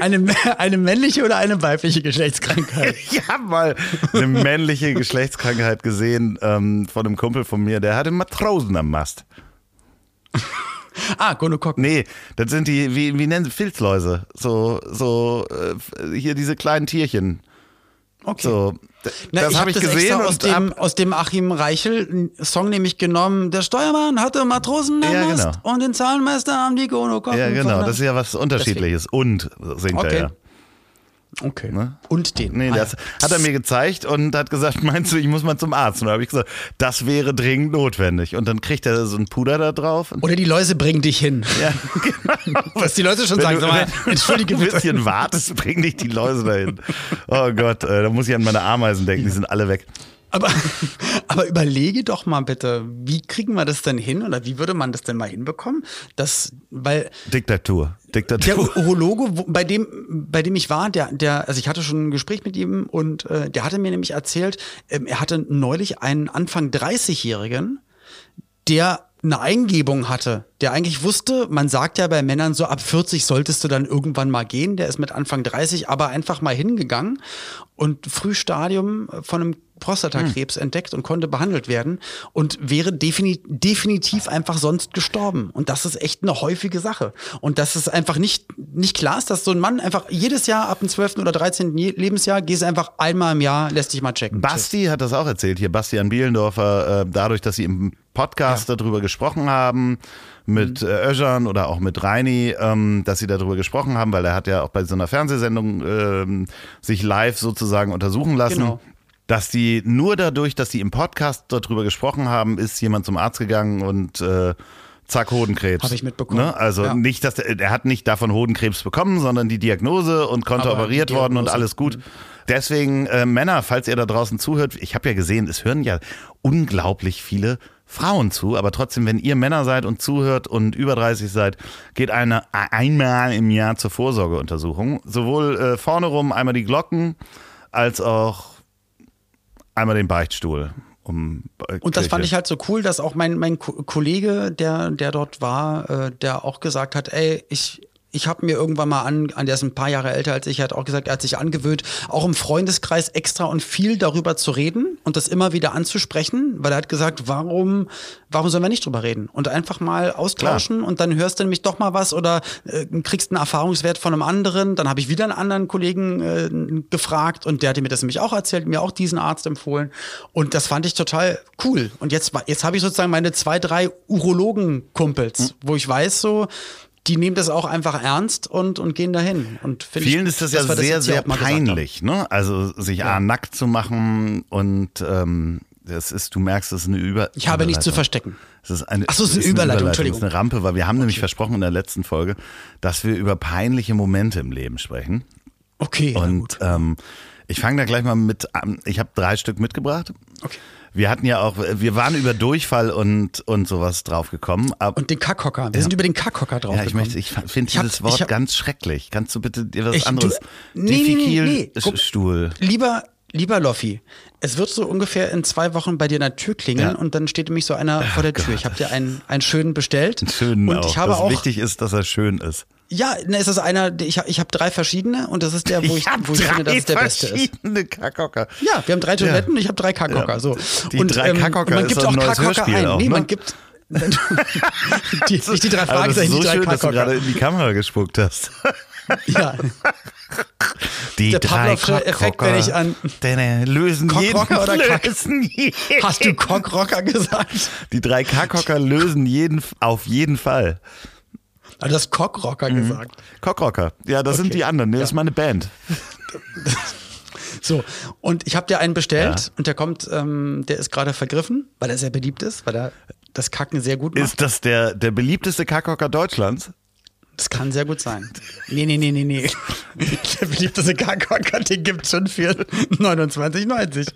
Eine, eine männliche oder eine weibliche Geschlechtskrankheit? Ich habe mal eine männliche Geschlechtskrankheit gesehen ähm, von einem Kumpel von mir, der hatte Matrosen am Mast. Ah, Gonokokken. Nee, das sind die, wie, wie nennen sie Filzläuse? So, so, äh, hier diese kleinen Tierchen. Okay. So, Na, das ich habe ich das gesehen extra aus dem, hab, aus dem Achim Reichel Song nämlich genommen. Der Steuermann hatte Matrosen am Ja, genau. und den Zahlenmeister am die Gono ja genau, das ist ja was Unterschiedliches. Und singt Okay. er ja. Okay. Ne? Und den. Nee, Ah, das hat er mir gezeigt und hat gesagt, meinst du, ich muss mal zum Arzt? Und da habe ich gesagt, das wäre dringend notwendig. Und dann kriegt er so ein Puder da drauf. Oder die Läuse bringen dich hin. ja, genau. Was die Leute schon Wenn sagen. du, mal, wenn entschuldige du ein bisschen wartest, bringen dich die Läuse dahin. Oh Gott, äh, da muss ich an meine Ameisen denken, die sind alle weg. Aber, aber überlege doch mal bitte, wie kriegen wir das denn hin oder wie würde man das denn mal hinbekommen? Das, weil Diktatur. der Diktatur. Urologe, wo- bei dem, bei dem ich war, der, der, also ich hatte schon ein Gespräch mit ihm und äh, der hatte mir nämlich erzählt, ähm, er hatte neulich einen Anfang 30-Jährigen, der eine Eingebung hatte, der eigentlich wusste, man sagt ja bei Männern so, ab 40 solltest du dann irgendwann mal gehen, der ist mit Anfang 30 aber einfach mal hingegangen und Frühstadium von einem Prostatakrebs entdeckt und konnte behandelt werden und wäre defini definitiv einfach sonst gestorben. Und das ist echt eine häufige Sache. Und dass es einfach nicht, nicht klar ist, dass so ein Mann einfach jedes Jahr ab dem 12. oder 13. Je- Lebensjahr gehst einfach einmal im Jahr, lässt dich mal checken. Basti hat das auch erzählt, hier Bastian Bielendorfer, äh, dadurch, dass sie im Podcast darüber gesprochen haben, mit Mhm. äh, Özcan oder auch mit Reini, ähm, dass sie darüber gesprochen haben, weil er hat ja auch bei so einer Fernsehsendung ähm, sich live sozusagen untersuchen lassen. Genau. Dass die nur dadurch, dass sie im Podcast darüber gesprochen haben, ist jemand zum Arzt gegangen und äh, zack, Hodenkrebs. Hab ich mitbekommen. Ne? Also Ja. nicht, dass der, er hat nicht davon Hodenkrebs bekommen, sondern die Diagnose und konnte Aber operiert worden und alles gut. Deswegen, äh, Männer, falls ihr da draußen zuhört, ich habe ja gesehen, es hören ja unglaublich viele Frauen zu, aber trotzdem, wenn ihr Männer seid und zuhört und über 30 seid, geht eine einmal im Jahr zur Vorsorgeuntersuchung. Sowohl äh, vorne rum einmal die Glocken, als auch einmal den Beichtstuhl. Um, Und das fand ich halt so cool, dass auch mein, mein Ko- Kollege, der, der dort war, äh, der auch gesagt hat, ey, ich, ich habe mir irgendwann mal an, an der ist ein paar Jahre älter als ich, hat auch gesagt, er hat sich angewöhnt, auch im Freundeskreis extra und viel darüber zu reden und das immer wieder anzusprechen, weil er hat gesagt, warum, warum sollen wir nicht drüber reden? Und einfach mal austauschen und dann hörst du nämlich doch mal was oder äh, kriegst einen Erfahrungswert von einem anderen. Dann habe ich wieder einen anderen Kollegen äh, gefragt und der hatte mir das nämlich auch erzählt, mir auch diesen Arzt empfohlen. Und das fand ich total cool. Und jetzt, jetzt habe ich sozusagen meine zwei, drei Urologen-Kumpels, wo ich weiß, so, die nehmen das auch einfach ernst und, und gehen dahin. Und Vielen ich, ist das ja wir sehr, sehr peinlich, ne? Also sich A, nackt zu machen und ähm, das ist, du merkst, es ist eine Über. Ich habe nichts zu Überleitung. verstecken. Es ist eine, Ach so, es ist eine es Überleitung, Es Entschuldigung. ist eine Rampe, weil wir haben nämlich versprochen in der letzten Folge, dass wir über peinliche Momente im Leben sprechen. Okay. ja, Und gut. ähm, ich fange da gleich mal mit an. Ich habe drei Stück mitgebracht. Okay. Wir hatten ja auch, wir waren über Durchfall und, und sowas draufgekommen. Und den Kackhocker. Wir sind über den Kackhocker drauf. ja, ich ich finde Ich hab- dieses Wort hab- ganz schrecklich. Kannst du bitte dir was Ich- du- anderes? Nee, nee, nee, nee. Guck-. Lieber, lieber Loffi, es wird so ungefähr in zwei Wochen bei dir an der Tür klingeln Ja. und dann steht nämlich so einer vor der Tür. Ich habe dir einen, einen schönen bestellt. Schönen und auch. ich habe auch. wichtig ist, dass er schön ist. Ja, ne, es ist einer, ich habe ich hab drei verschiedene und das ist der, wo ich, hab wo ich finde, dass es der beste ist. verschiedene Kackhocker. Ja, wir haben drei Toiletten und ich habe drei Kackhocker. Ja. So. Die und, drei Kackhocker und man gibt auch Hörspiel ein. auch, nee, ne? man gibt. die, nicht die drei Aber Fragen, das ist so die drei schön, dass du gerade in die Kamera gespuckt hast. Ja. Die Der drei Effekt, wenn ich an- lösen jeden, Cockrocker oder Kack- lösen jeden. Hast du Cockrocker gesagt? Die drei Kackhocker lösen jeden auf jeden Fall. Du hast Cockrocker Mhm. gesagt. Cockrocker. Ja, das sind Okay. die anderen. Das ist meine Band. So, und ich habe dir einen bestellt Ja. und der kommt, ähm, der ist gerade vergriffen, weil er sehr beliebt ist, weil er das Kacken sehr gut macht. Ist das der, der beliebteste Kackhocker Deutschlands? Das kann sehr gut sein. Nee, nee, nee, nee, nee. Der beliebteste Kackhocker, den gibt's schon für 29,90.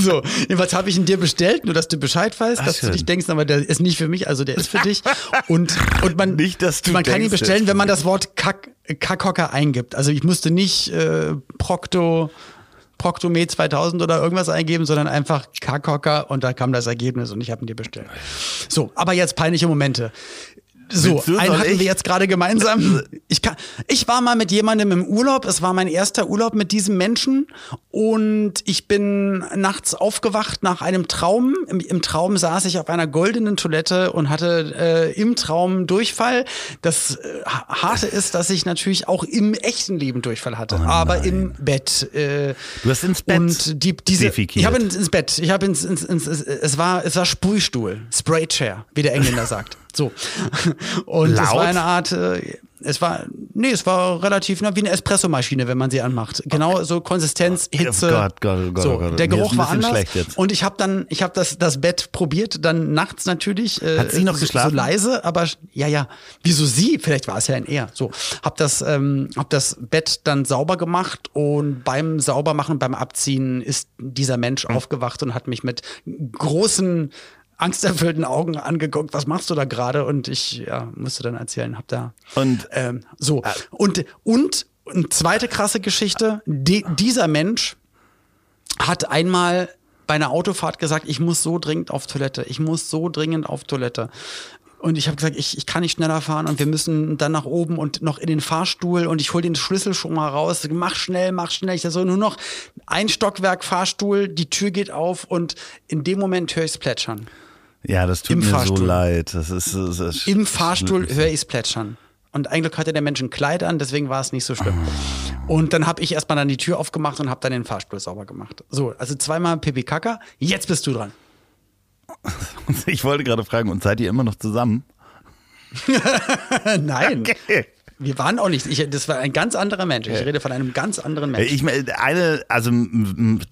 So, jedenfalls habe ich ihn dir bestellt, nur dass du Bescheid weißt, Ach, dass schön. du dich denkst, aber der ist nicht für mich, also der ist für dich. Und, und man, Nicht, dass du man kann ihn denkst, bestellen, wenn man das Wort Kack, Kackhocker eingibt. Also ich musste nicht äh, Procto... Proctomed 2000 oder irgendwas eingeben, sondern einfach Kackhocker und da kam das Ergebnis und ich habe ihn dir bestellt. So, aber jetzt peinliche Momente. So, einen hatten ich? wir jetzt gerade gemeinsam. Ich, kann, ich war mal mit jemandem im Urlaub. Es war mein erster Urlaub mit diesem Menschen. Und ich bin nachts aufgewacht nach einem Traum. Im, im Traum saß ich auf einer goldenen Toilette und hatte äh, im Traum Durchfall. Das äh, Harte ist, dass ich natürlich auch im echten Leben Durchfall hatte. aber im Bett. Äh, Du hast ins Bett und die, diese, ich habe ins, ins Bett. Ich habe ins, ins, ins, es war es war Sprühstuhl, Spraychair, wie der Engländer sagt. So und es Laut? war eine Art. Äh, es war nee, es war relativ na, wie eine Espressomaschine, wenn man sie anmacht. Genau so Konsistenz, Hitze. Oh Gott, Gott, Gott, so, Gott. der Geruch war anders. Und ich habe dann, ich habe das das Bett probiert, dann nachts natürlich. Äh, Hat sie noch so- geschlafen? So leise, aber ja, ja. Wieso sie? Vielleicht war es ja ein er. So, hab das, ähm, hab das Bett dann sauber gemacht und beim Saubermachen, beim Abziehen ist dieser Mensch Hm. aufgewacht und hat mich mit großen angsterfüllten Augen angeguckt, was machst du da gerade? Und ich ja, musste dann erzählen, hab da Und- ähm, so und und eine zweite krasse Geschichte. Die, dieser Mensch hat einmal bei einer Autofahrt gesagt, ich muss so dringend auf Toilette, ich muss so dringend auf Toilette. Und ich habe gesagt, ich, ich kann nicht schneller fahren und wir müssen dann nach oben und noch in den Fahrstuhl und ich hole den Schlüssel schon mal raus. Mach schnell, mach schnell. Ich so nur noch ein Stockwerk Fahrstuhl, die Tür geht auf und in dem Moment höre ich es plätschern. Ja, das tut Im mir so Fahrstuhl. leid. Das ist, das ist Im Fahrstuhl höre ich es plätschern. Und eigentlich hatte der Mensch ein Kleid an, deswegen war es nicht so schlimm. Und dann habe ich erstmal dann die Tür aufgemacht und habe dann den Fahrstuhl sauber gemacht. So, also zweimal Pipi Kaka. Jetzt bist du dran. Ich wollte gerade fragen, und seid ihr immer noch zusammen? Nein. Wir waren auch nicht. Ich, das war ein ganz anderer Mensch. Ich rede von einem ganz anderen Menschen. Ich meine, eine, also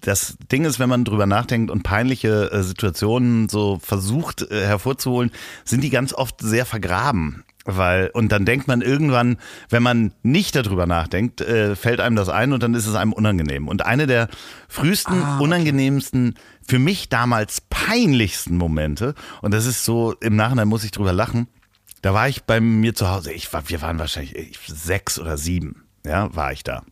das Ding ist, wenn man drüber nachdenkt und peinliche äh, Situationen so versucht äh, hervorzuholen, sind die ganz oft sehr vergraben. Weil, und dann denkt man irgendwann, wenn man nicht darüber nachdenkt, äh, fällt einem das ein und dann ist es einem unangenehm. Und eine der frühesten, unangenehmsten, für mich damals peinlichsten Momente, und das ist so, im Nachhinein muss ich drüber lachen, da war ich bei mir zu Hause. Ich war, wir waren wahrscheinlich ich, sechs oder sieben, ja, war ich da.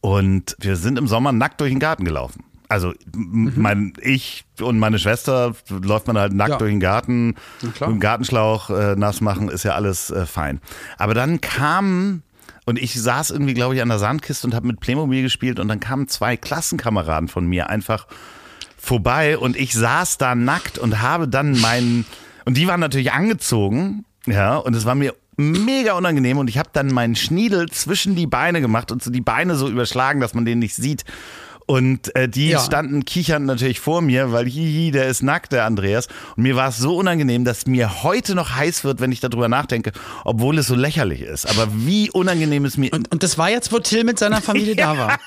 Und wir sind im Sommer nackt durch den Garten gelaufen. Also m- mein, ich und meine Schwester läuft man halt nackt Ja. durch den Garten, klar. mit dem Gartenschlauch äh, nass machen, ist ja alles äh, fein. Aber dann kam und ich saß irgendwie, glaube ich, an der Sandkiste und habe mit Playmobil gespielt und dann kamen zwei Klassenkameraden von mir einfach vorbei und ich saß da nackt und habe dann meinen und die waren natürlich angezogen, ja, und es war mir mega unangenehm und ich habe dann meinen Schniedel zwischen die Beine gemacht und so die Beine so überschlagen, dass man den nicht sieht. Und äh, die Ja. standen kichernd natürlich vor mir, weil hihi, der ist nackt, der Andreas. Und mir war es so unangenehm, dass mir heute noch heiß wird, wenn ich darüber nachdenke, obwohl es so lächerlich ist. Aber wie unangenehm es mir. Und, und das war jetzt, wo Till mit seiner Familie da war.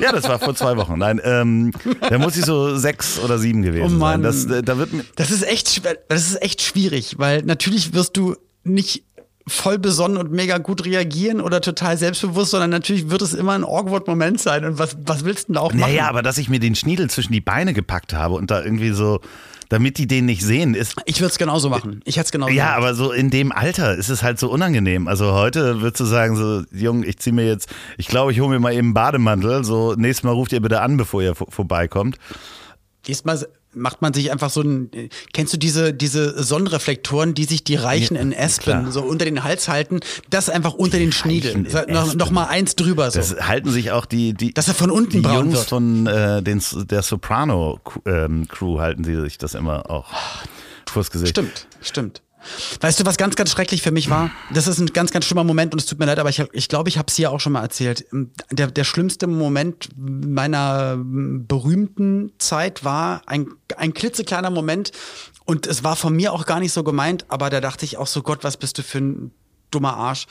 Ja, das war vor zwei Wochen. Nein, ähm, da muss ich so sechs oder sieben gewesen Oh Mann. sein. Das, äh, da wird mir, Das ist echt das ist echt schwierig, weil natürlich wirst du nicht voll besonnen und mega gut reagieren oder total selbstbewusst, sondern natürlich wird es immer ein awkward Moment sein. Und was, was willst du denn da auch machen? Naja, aber dass ich mir den Schniedel zwischen die Beine gepackt habe und da irgendwie so, damit die den nicht sehen, ist. ich würde es genauso machen. Ich hätte es genauso Ja, gemacht. aber so in dem Alter ist es halt so unangenehm. Also heute würdest du sagen, so, Junge, ich ziehe mir jetzt, ich glaube, ich hole mir mal eben einen Bademantel. So, nächstes Mal ruft ihr bitte an, bevor ihr vor- vorbeikommt. Diesmal macht man sich einfach so ein. Kennst du diese, diese Sonnenreflektoren, die sich die Reichen Ja, in Aspen klar. so unter den Hals halten? Das einfach unter den Schniedel. Reichen in So, noch, noch mal eins drüber so. Das halten sich auch die, die, Dass er von unten die braun Jungs wird. von äh, den, der Soprano-Crew halten sie sich das immer auch vors Gesicht. Stimmt, stimmt. Weißt du, was ganz, ganz schrecklich für mich war? Das ist ein ganz, ganz schlimmer Moment und es tut mir leid, aber ich, ich glaube, ich habe es hier auch schon mal erzählt. Der, der schlimmste Moment meiner berühmten Zeit war ein, ein klitzekleiner Moment und es war von mir auch gar nicht so gemeint, aber da dachte ich auch so, Gott, was bist du für ein dummer Arsch.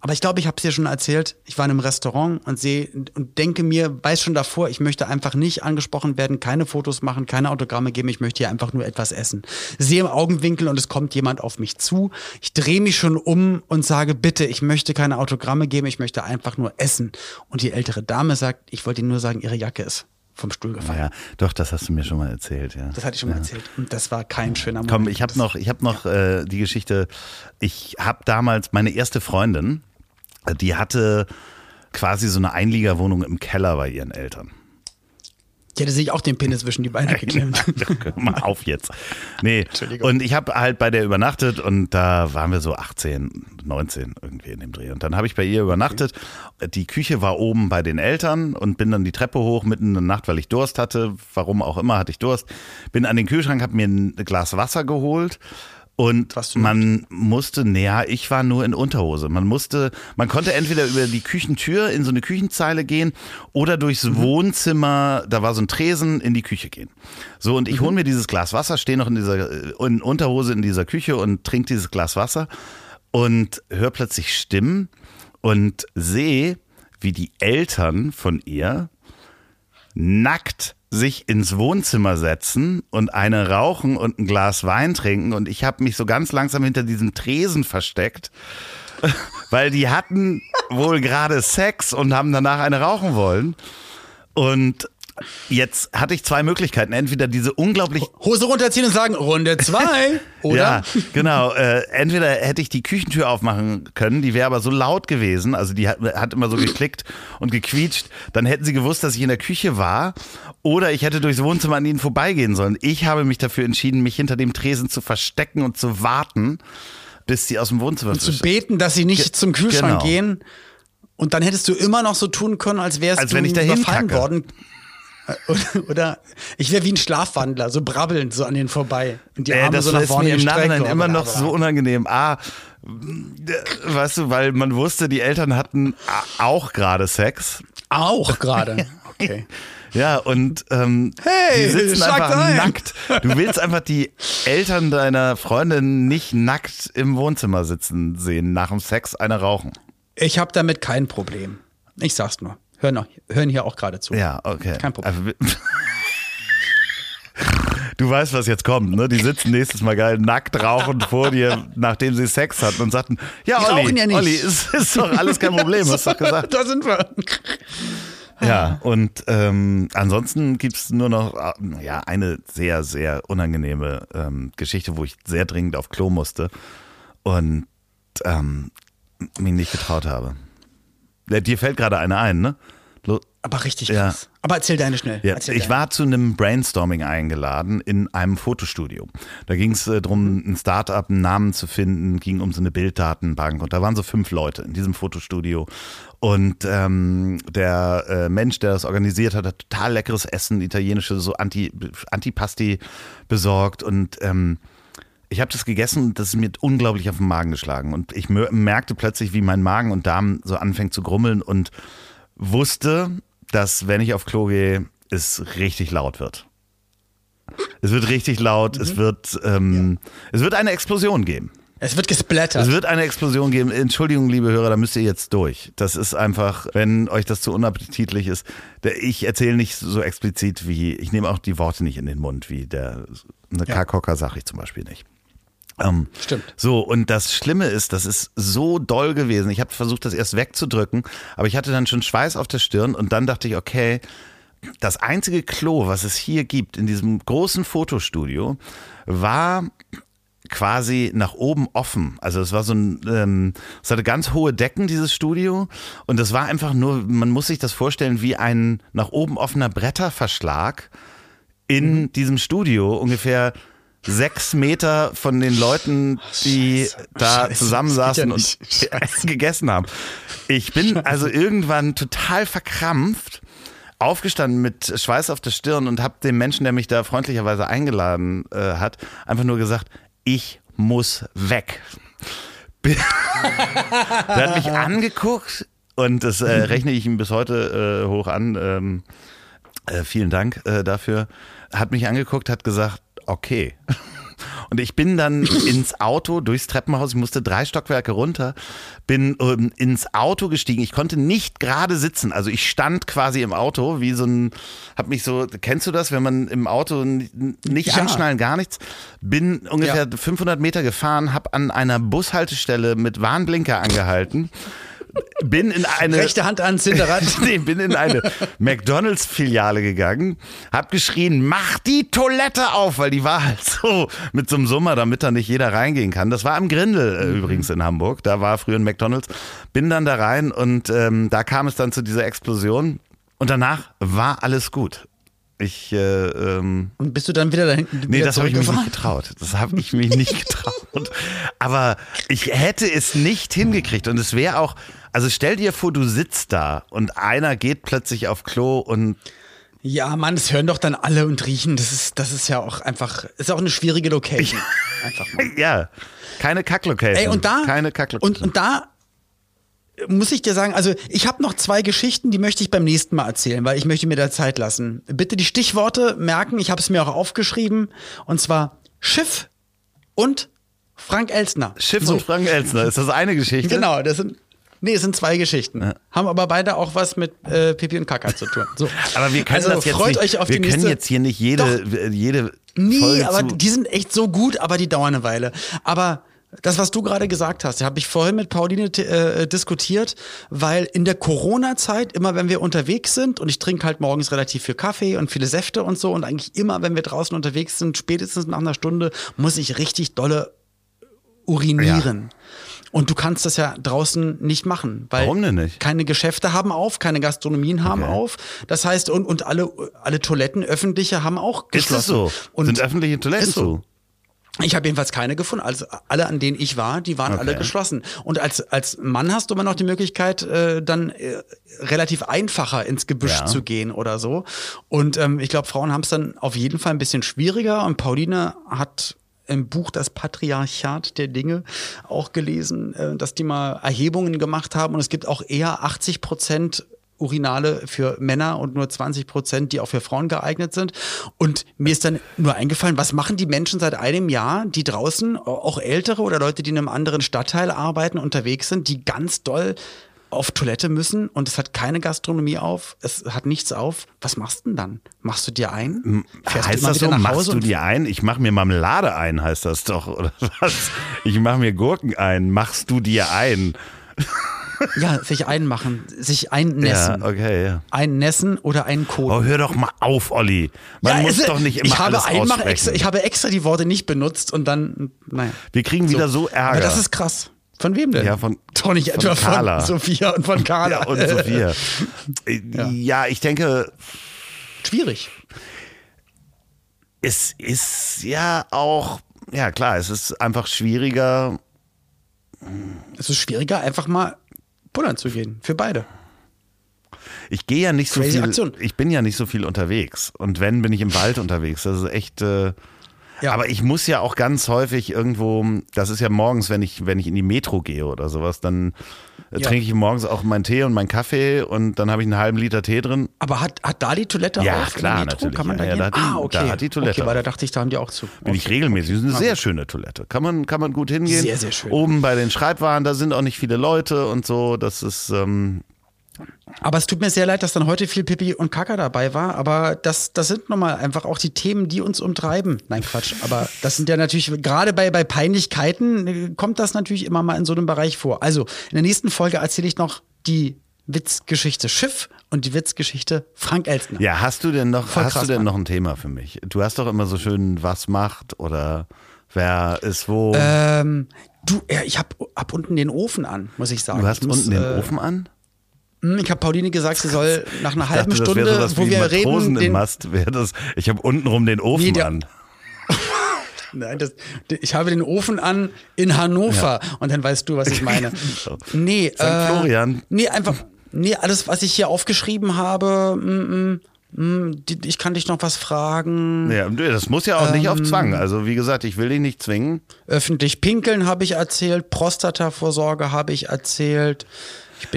Aber ich glaube, ich habe es dir schon erzählt. Ich war in einem Restaurant und sehe und denke mir, weiß schon davor, ich möchte einfach nicht angesprochen werden, keine Fotos machen, keine Autogramme geben. Ich möchte hier einfach nur etwas essen. Sehe im Augenwinkel und es kommt jemand auf mich zu. Ich drehe mich schon um und sage, bitte, ich möchte keine Autogramme geben, ich möchte einfach nur essen. Und die ältere Dame sagt, ich wollte Ihnen nur sagen, Ihre Jacke ist vom Stuhl gefallen. Ja, doch, das hast du mir schon mal erzählt, ja. Das hatte ich schon mal erzählt. Und das war kein schöner Moment. Komm, ich habe noch, ich habe noch äh, die Geschichte. Ich habe damals meine erste Freundin, die hatte quasi so eine Einliegerwohnung im Keller bei ihren Eltern. Ich hätte sich auch den Penis zwischen die Beine geklemmt. Hör mal auf jetzt. Nee. Und ich habe halt bei der übernachtet und da waren wir so 18, 19 irgendwie in dem Dreh. Und dann habe ich bei ihr übernachtet. Die Küche war oben bei den Eltern und bin dann die Treppe hoch mitten in der Nacht, weil ich Durst hatte. Warum auch immer hatte ich Durst. Bin an den Kühlschrank, habe mir ein Glas Wasser geholt und man musste, naja, ich war nur in Unterhose. Man musste, man konnte entweder über die Küchentür in so eine Küchenzeile gehen oder durchs mhm. Wohnzimmer, da war so ein Tresen, in die Küche gehen. So, und ich mhm. hole mir dieses Glas Wasser, stehe noch in dieser in Unterhose in dieser Küche und trinke dieses Glas Wasser und höre plötzlich Stimmen und sehe, wie die Eltern von ihr nackt sich ins Wohnzimmer setzen und eine rauchen und ein Glas Wein trinken und ich habe mich so ganz langsam hinter diesem Tresen versteckt, weil die hatten wohl gerade Sex und haben danach eine rauchen wollen. Und Jetzt hatte ich zwei Möglichkeiten. Entweder diese unglaublich. Hose runterziehen und sagen, Runde zwei, oder? ja, genau. Äh, entweder hätte ich die Küchentür aufmachen können, die wäre aber so laut gewesen, also die hat, hat immer so geklickt und gequietscht, dann hätten sie gewusst, dass ich in der Küche war. Oder ich hätte durchs Wohnzimmer an ihnen vorbeigehen sollen. Ich habe mich dafür entschieden, mich hinter dem Tresen zu verstecken und zu warten, bis sie aus dem Wohnzimmer Und zu beten, dass sie nicht Ge zum Kühlschrank genau. gehen. Und dann hättest du immer noch so tun können, als wärst als du wenn ich überfallen worden. Oder, ich wäre wie ein Schlafwandler, so brabbelnd so an denen vorbei. Und die äh, Arme das so nach vorne ist mir im Nachhinein immer noch so unangenehm. Ah, weißt du, weil man wusste, die Eltern hatten auch gerade Sex. Auch gerade. Okay. Ja, und ähm, hey, die sitzen einfach ein. nackt. Du willst einfach die Eltern deiner Freundin nicht nackt im Wohnzimmer sitzen sehen, nach dem Sex eine rauchen. Ich habe damit kein Problem. Ich sag's nur hören, auch, hören hier auch gerade zu. Ja, okay. Kein Problem. Also, du weißt, was jetzt kommt, ne? Die sitzen nächstes Mal geil nackt rauchend vor dir, nachdem sie Sex hatten und sagten, ja, Die Olli, ja nicht. Olli, ist, ist doch alles kein Problem, hast du doch gesagt. da sind wir. Ja, und ähm, ansonsten es nur noch äh, ja, eine sehr, sehr unangenehme ähm, Geschichte, wo ich sehr dringend auf Klo musste und ähm, mich nicht getraut habe. Dir fällt gerade eine ein, ne? Aber richtig krass. Ja. Aber erzähl deine schnell. Ja. Erzähl ich deine. war zu einem Brainstorming eingeladen in einem Fotostudio. Da ging es äh, darum, ein Startup, einen Namen zu finden, ging um so eine Bilddatenbank. Und da waren so fünf Leute in diesem Fotostudio. Und ähm, der äh, Mensch, der das organisiert hat, hat total leckeres Essen, italienische, so Anti, Antipasti besorgt. Und ähm, ich habe das gegessen und das ist mir unglaublich auf den Magen geschlagen. Und ich merkte plötzlich, wie mein Magen und Darm so anfängt zu grummeln und wusste, dass wenn ich auf Klo gehe, es richtig laut wird. Es wird richtig laut, mhm. es, wird, ähm, ja. es wird eine Explosion geben. Es wird gesplattert. Es wird eine Explosion geben. Entschuldigung, liebe Hörer, da müsst ihr jetzt durch. Das ist einfach, wenn euch das zu unappetitlich ist. Ich erzähle nicht so explizit wie, ich nehme auch die Worte nicht in den Mund, wie der eine ja. Karkocker sage ich zum Beispiel nicht. Ähm, Stimmt. So, und das Schlimme ist, das ist so doll gewesen. Ich habe versucht, das erst wegzudrücken, aber ich hatte dann schon Schweiß auf der Stirn und dann dachte ich, okay, das einzige Klo, was es hier gibt in diesem großen Fotostudio, war quasi nach oben offen. Also es war so ein, ähm, es hatte ganz hohe Decken, dieses Studio. Und es war einfach nur, man muss sich das vorstellen, wie ein nach oben offener Bretterverschlag in mhm. diesem Studio, ungefähr sechs Meter von den Leuten, die Scheiße, da Scheiße, zusammensaßen ja und gegessen haben. Ich bin also irgendwann total verkrampft aufgestanden mit Schweiß auf der Stirn und habe dem Menschen, der mich da freundlicherweise eingeladen äh, hat, einfach nur gesagt, ich muss weg. der hat mich angeguckt und das äh, rechne ich ihm bis heute äh, hoch an. Ähm, äh, vielen Dank äh, dafür. Hat mich angeguckt, hat gesagt, okay. Und ich bin dann ins Auto durchs Treppenhaus, ich musste drei Stockwerke runter, bin ähm, ins Auto gestiegen. Ich konnte nicht gerade sitzen. Also ich stand quasi im Auto, wie so ein, hab mich so, kennst du das, wenn man im Auto nicht ja. anschnallen, gar nichts? Bin ungefähr ja. 500 Meter gefahren, hab an einer Bushaltestelle mit Warnblinker angehalten bin in eine rechte Hand an Zinderrad. nee, bin in eine McDonalds Filiale gegangen, hab geschrien, mach die Toilette auf, weil die war halt so mit so einem Sommer, damit da nicht jeder reingehen kann. Das war am Grindel äh, mhm. übrigens in Hamburg. Da war früher ein McDonalds. Bin dann da rein und ähm, da kam es dann zu dieser Explosion und danach war alles gut. Ich, äh, ähm, Und bist du dann wieder dahin? Nee, wieder das habe ich mich nicht getraut. Das habe ich mich nicht getraut. Aber ich hätte es nicht hingekriegt. Und es wäre auch, also stell dir vor, du sitzt da und einer geht plötzlich auf Klo und Ja, Mann, das hören doch dann alle und riechen. Das ist, das ist ja auch einfach, ist auch eine schwierige Location. Einfach mal. ja, keine Kacklocation. Ey, und da, keine Kacklocation. und, und da muss ich dir sagen, also ich habe noch zwei Geschichten, die möchte ich beim nächsten Mal erzählen, weil ich möchte mir da Zeit lassen. Bitte die Stichworte merken, ich habe es mir auch aufgeschrieben, und zwar Schiff und Frank Elsner. Schiff so, und Frank Elsner, ist das eine Geschichte? Genau, das sind, nee, es sind zwei Geschichten. Haben aber beide auch was mit äh, Pipi und Kaka zu tun. So. Aber wir können also das jetzt freut nicht, euch auf wir können nächste. jetzt hier nicht jede, jede Nee, Folge aber die sind echt so gut, aber die dauern eine Weile. Aber das, was du gerade gesagt hast, habe ich vorhin mit Pauline äh, diskutiert, weil in der Corona-Zeit, immer wenn wir unterwegs sind, und ich trinke halt morgens relativ viel Kaffee und viele Säfte und so, und eigentlich immer, wenn wir draußen unterwegs sind, spätestens nach einer Stunde, muss ich richtig dolle urinieren. Und du kannst das ja draußen nicht machen, weil Warum denn nicht? keine Geschäfte haben auf, keine Gastronomien haben Okay. auf. Das heißt, und, und alle, alle Toiletten öffentliche haben auch Ist geschlossen. es so? Und Sind öffentliche Toiletten ist so. ich habe jedenfalls keine gefunden. Also alle, an denen ich war, die waren Okay. alle geschlossen. Und als, als Mann hast du immer noch die Möglichkeit, äh, dann äh, relativ einfacher ins Gebüsch Ja. zu gehen oder so. Und ähm, ich glaube, Frauen haben es dann auf jeden Fall ein bisschen schwieriger. Und Pauline hat im Buch Das Patriarchat der Dinge auch gelesen, äh, dass die mal Erhebungen gemacht haben. Und es gibt auch eher 80 Prozent Urinale für Männer und nur 20 Prozent, die auch für Frauen geeignet sind. Und mir ist dann nur eingefallen, was machen die Menschen seit einem Jahr, die draußen, auch Ältere oder Leute, die in einem anderen Stadtteil arbeiten, unterwegs sind, die ganz doll auf Toilette müssen und es hat keine Gastronomie auf, es hat nichts auf. Was machst du denn dann? Machst du dir ein? Fährst heißt das so, nach machst du dir ein? Ich mach mir Marmelade ein, heißt das doch, oder was? Ich mach mir Gurken ein, machst du dir ein? Ja, sich einmachen, sich einnässen. Ja, okay, ja. Einnässen oder einkoten. Oh, hör doch mal auf, Olli. Man Ja, muss es- doch nicht immer ich habe alles extra, ich habe extra die Worte nicht benutzt und dann, naja. Wir kriegen wieder so Ärger. Aber das ist krass. Von wem denn? Ja, von- Doch nicht von etwa Carla. von Sophia und von Carla. ja, und Sophia. ja. ich denke, Schwierig. es ist ja auch, ja klar, es ist einfach schwieriger. Es ist schwieriger, einfach mal pullern zu gehen. Für beide. Ich gehe ja nicht so Crazy viel, Aktion. ich bin ja nicht so viel unterwegs. Und wenn, bin ich im Wald unterwegs. Das ist echt. Äh, Ja. Aber ich muss ja auch ganz häufig irgendwo, das ist ja morgens, wenn ich, wenn ich in die Metro gehe oder sowas, dann äh, Ja. trinke ich morgens auch meinen Tee und meinen Kaffee und dann habe ich einen halben Liter Tee drin. Aber hat, hat da die Toilette Ja, auf? klar, Metro? natürlich. Kann man Ja, da ja, gehen? da die- ah, okay. da hat die Toilette Okay, weil da dachte ich, da haben die auch zu. Bin ich Okay, regelmäßig. Das ist eine Na sehr schöne Toilette. Kann man, kann man gut hingehen. Sehr, sehr schön. Oben bei den Schreibwaren, da sind auch nicht viele Leute und so. Das ist, ähm, Aber es tut mir sehr leid, dass dann heute viel Pipi und Kaka dabei war. Aber das, das sind nun mal einfach auch die Themen, die uns umtreiben. Nein, Quatsch. Aber das sind ja natürlich, gerade bei, bei Peinlichkeiten äh, kommt das natürlich immer mal in so einem Bereich vor. Also, in der nächsten Folge erzähle ich noch die Witzgeschichte Schiff und die Witzgeschichte Frank Elstner. ja, hast du denn noch, Voll hast krass, du denn noch ein Thema für mich? Du hast doch immer so schön, was macht oder wer ist wo. Ähm, du, ja, ich hab, hab unten den Ofen an, muss ich sagen. du hast muss, unten den äh, Ofen an? Hm, Ich habe Pauline gesagt, sie soll nach einer halben dachte, Stunde, sowas wo wir Matrosen reden, den, Mast. Wäre das, ich habe untenrum den Ofen Nee, der- an. Nein, das, ich habe den Ofen an in Hannover und dann weißt du, was ich meine. Nee, St. Florian. Nee, einfach, nee, alles, was ich hier aufgeschrieben habe, mm, mm, mm, ich kann dich noch was fragen. Ja, das muss ja auch nicht Ähm. auf Zwang. Also wie gesagt, ich will dich nicht zwingen. Öffentlich pinkeln habe ich erzählt, Prostatavorsorge habe ich erzählt.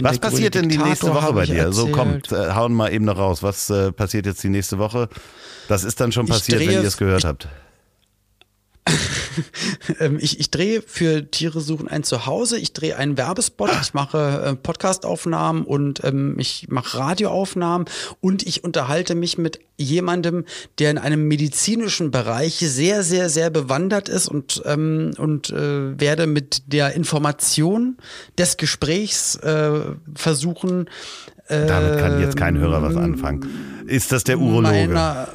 Was passiert denn die Diktator, nächste Woche bei dir? So kommt, äh, hauen mal eben noch raus. Was äh, passiert jetzt die nächste Woche? Das ist dann schon passiert, wenn ihr es gehört habt. Ähm, ich, ich drehe für Tiere suchen ein Zuhause, ich drehe einen Werbespot, ich mache äh, Podcastaufnahmen und ähm, ich mache Radioaufnahmen und ich unterhalte mich mit jemandem, der in einem medizinischen Bereich sehr, sehr, sehr bewandert ist und, ähm, und äh, werde mit der Information des Gesprächs äh, versuchen, äh, Damit kann jetzt kein Hörer was anfangen. Ist das der Urologe? meiner,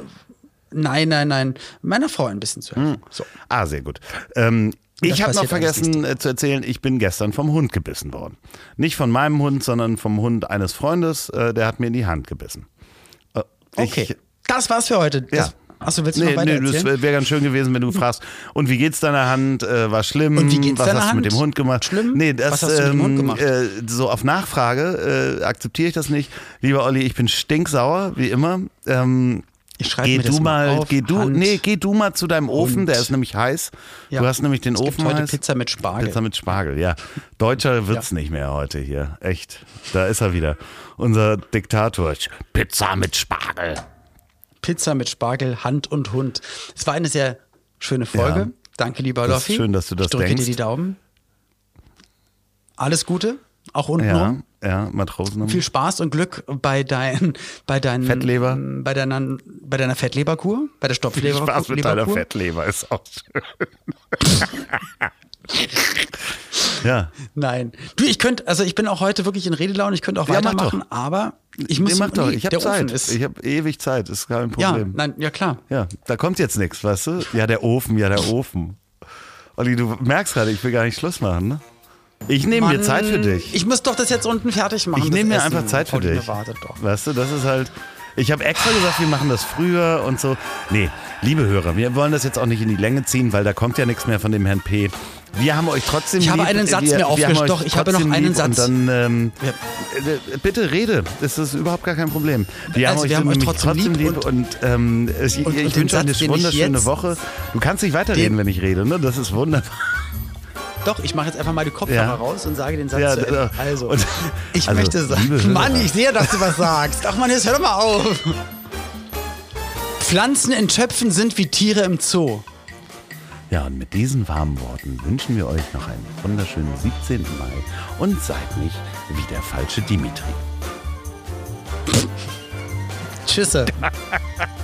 nein, nein, nein, meiner Frau ein bisschen zu helfen. So. Ah, sehr gut. Ähm, das ich habe noch vergessen äh, zu erzählen, ich bin gestern vom Hund gebissen worden. Nicht von meinem Hund, sondern vom Hund eines Freundes, äh, der hat mir in die Hand gebissen. Äh, ich, Okay. Das war's für heute. Das, Ja. Achso, willst du Nee, noch weiter nee, das erzählen? wäre ganz schön gewesen, wenn du fragst, und wie geht's deiner Hand? Äh, war schlimm? Und wie geht's Was deiner hast du mit Hand? dem Hund gemacht? Schlimm? Nee, das, Was hast du mit dem Hund ähm, gemacht? Äh, so auf Nachfrage äh, akzeptiere ich das nicht. Lieber Olli, ich bin stinksauer, wie immer. Ähm, Ich schreibe Geh mir das du mal, auf. geh du, Hand. nee, geh du mal zu deinem Ofen, Hund. der ist nämlich heiß. Ja. Du hast nämlich den Es Ofen heute heiß. Pizza mit Spargel. Pizza mit Spargel, ja. Deutscher wird's nicht mehr heute hier. Echt. Da ist er wieder. Unser Diktator. Pizza mit Spargel. Pizza mit Spargel, Hand und Hund. Es war eine sehr schöne Folge. Ja. Danke, lieber Das Loffi. schön, dass du das ich drücke denkst. dir die Daumen. Alles Gute, auch unten Ja. Ja, Matrosen. Viel Spaß und Glück bei dein, bei deinen Fettleber. bei deiner, bei deiner Fettleberkur, bei der Stopfleberkur. Spaß mit deiner Leberkur. Fettleber ist auch schön. ja, Nein. Du, ich könnte, also ich bin auch heute wirklich in Redelaune, ich könnte auch Ja, mach weitermachen, aber ich muss nee, mach doch. nee, Ich habe Zeit. Ich habe ewig Zeit. Ist kein ja, Problem. nein, ja klar. Ja, da kommt jetzt nichts, weißt du? Ja, der Ofen, ja, der Ofen. Olli, du merkst gerade, ich will gar nicht Schluss machen, ne? Ich nehme mir Zeit für dich. Ich muss doch das jetzt unten fertig machen. Ich nehme mir Essen. einfach Zeit für Pauline dich. wartet doch. Weißt du, das ist halt. Ich habe extra gesagt, wir machen das früher und so. Nee, liebe Hörer, wir wollen das jetzt auch nicht in die Länge ziehen, weil da kommt ja nichts mehr von dem Herrn P. Wir haben euch trotzdem Ich habe lieb. einen Satz wir, mir wir haben aufgesch- euch doch, ich habe noch trotzdem einen Satz. Und dann, ähm, Ja. äh, bitte rede. Das ist überhaupt gar kein Problem. Wir Also, haben euch, wir haben euch nämlich trotzdem lieb lieb und, ähm, ich, und- ich und den wünsche euch eine ich wunderschöne Woche. Du kannst nicht weiterreden, Den- wenn ich rede, ne? Das ist wunderbar. Doch, ich mache jetzt einfach mal die Kopfhörer Ja. raus und sage den Satz Ja, zu Ende. Also, und- ich also, möchte sagen. Mann, ich sehe, dass du was sagst. Ach man, jetzt hör doch mal auf. Pflanzen in Töpfen sind wie Tiere im Zoo. Ja, und mit diesen warmen Worten wünschen wir euch noch einen wunderschönen 17. Mai und seid nicht wie der falsche Dimitri. Tschüsse.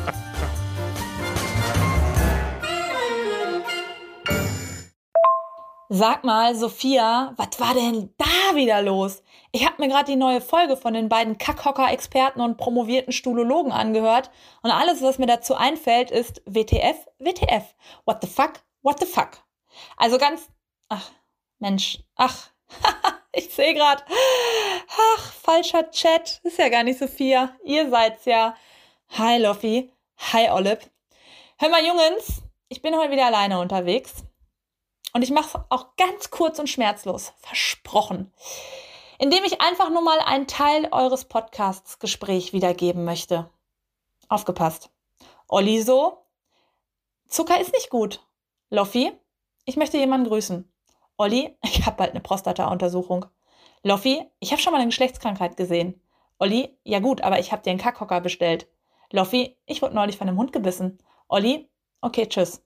Sag mal, Sophia, was war denn da wieder los? Ich habe mir gerade die neue Folge von den beiden Kackhocker-Experten und promovierten Stulologen angehört und alles, was mir dazu einfällt, ist WTF, WTF. What the fuck, what the fuck. Also ganz, ach, Mensch, ach, ich sehe gerade, ach, falscher Chat, ist ja gar nicht Sophia, ihr seid's ja. Hi Loffi, hi Olive. Hör mal, Jungens, ich bin heute wieder alleine unterwegs. Und ich mache es auch ganz kurz und schmerzlos. Versprochen. Indem ich einfach nur mal einen Teil eures Podcasts Gespräch wiedergeben möchte. Aufgepasst. Olli so. Zucker ist nicht gut. Loffi, ich möchte jemanden grüßen. Olli, ich habe bald eine Prostata-Untersuchung. Loffi, ich habe schon mal eine Geschlechtskrankheit gesehen. Olli, ja gut, aber ich habe dir einen Kackhocker bestellt. Loffi, ich wurde neulich von einem Hund gebissen. Olli, okay, tschüss.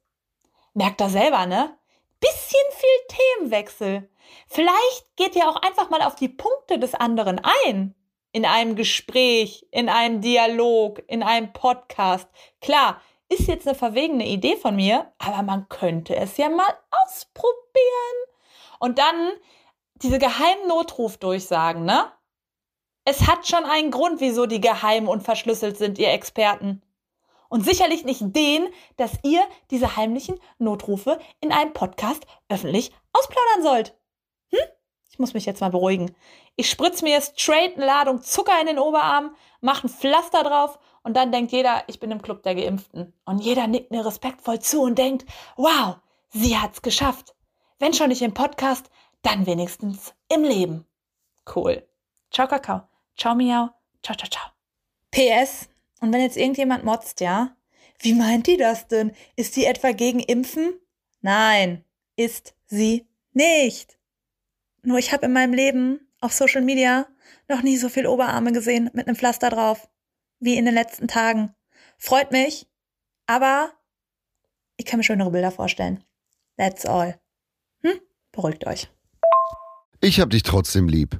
Merkt er selber, ne? Bisschen viel Themenwechsel. Vielleicht geht ihr auch einfach mal auf die Punkte des anderen ein. In einem Gespräch, in einem Dialog, in einem Podcast. Klar, ist jetzt eine verwegene Idee von mir, aber man könnte es ja mal ausprobieren. Und dann diese geheimen Notrufdurchsagen, ne? Es hat schon einen Grund, wieso die geheim und verschlüsselt sind, ihr Experten. Und sicherlich nicht den, dass ihr diese heimlichen Notrufe in einem Podcast öffentlich ausplaudern sollt. Hm? Ich muss mich jetzt mal beruhigen. Ich spritze mir straight eine Ladung Zucker in den Oberarm, mache ein Pflaster drauf und dann denkt jeder, ich bin im Club der Geimpften. Und jeder nickt mir respektvoll zu und denkt, wow, sie hat's geschafft. Wenn schon nicht im Podcast, dann wenigstens im Leben. Cool. Ciao, Kakao. Ciao, Miau. Ciao, ciao, ciao. PS. Und wenn jetzt irgendjemand motzt, ja? Wie meint die das denn? Ist die etwa gegen Impfen? Nein, ist sie nicht. Nur ich habe in meinem Leben auf Social Media noch nie so viel Oberarme gesehen mit einem Pflaster drauf wie in den letzten Tagen. Freut mich, aber ich kann mir schönere Bilder vorstellen. That's all. Hm? Beruhigt euch. Ich hab dich trotzdem lieb.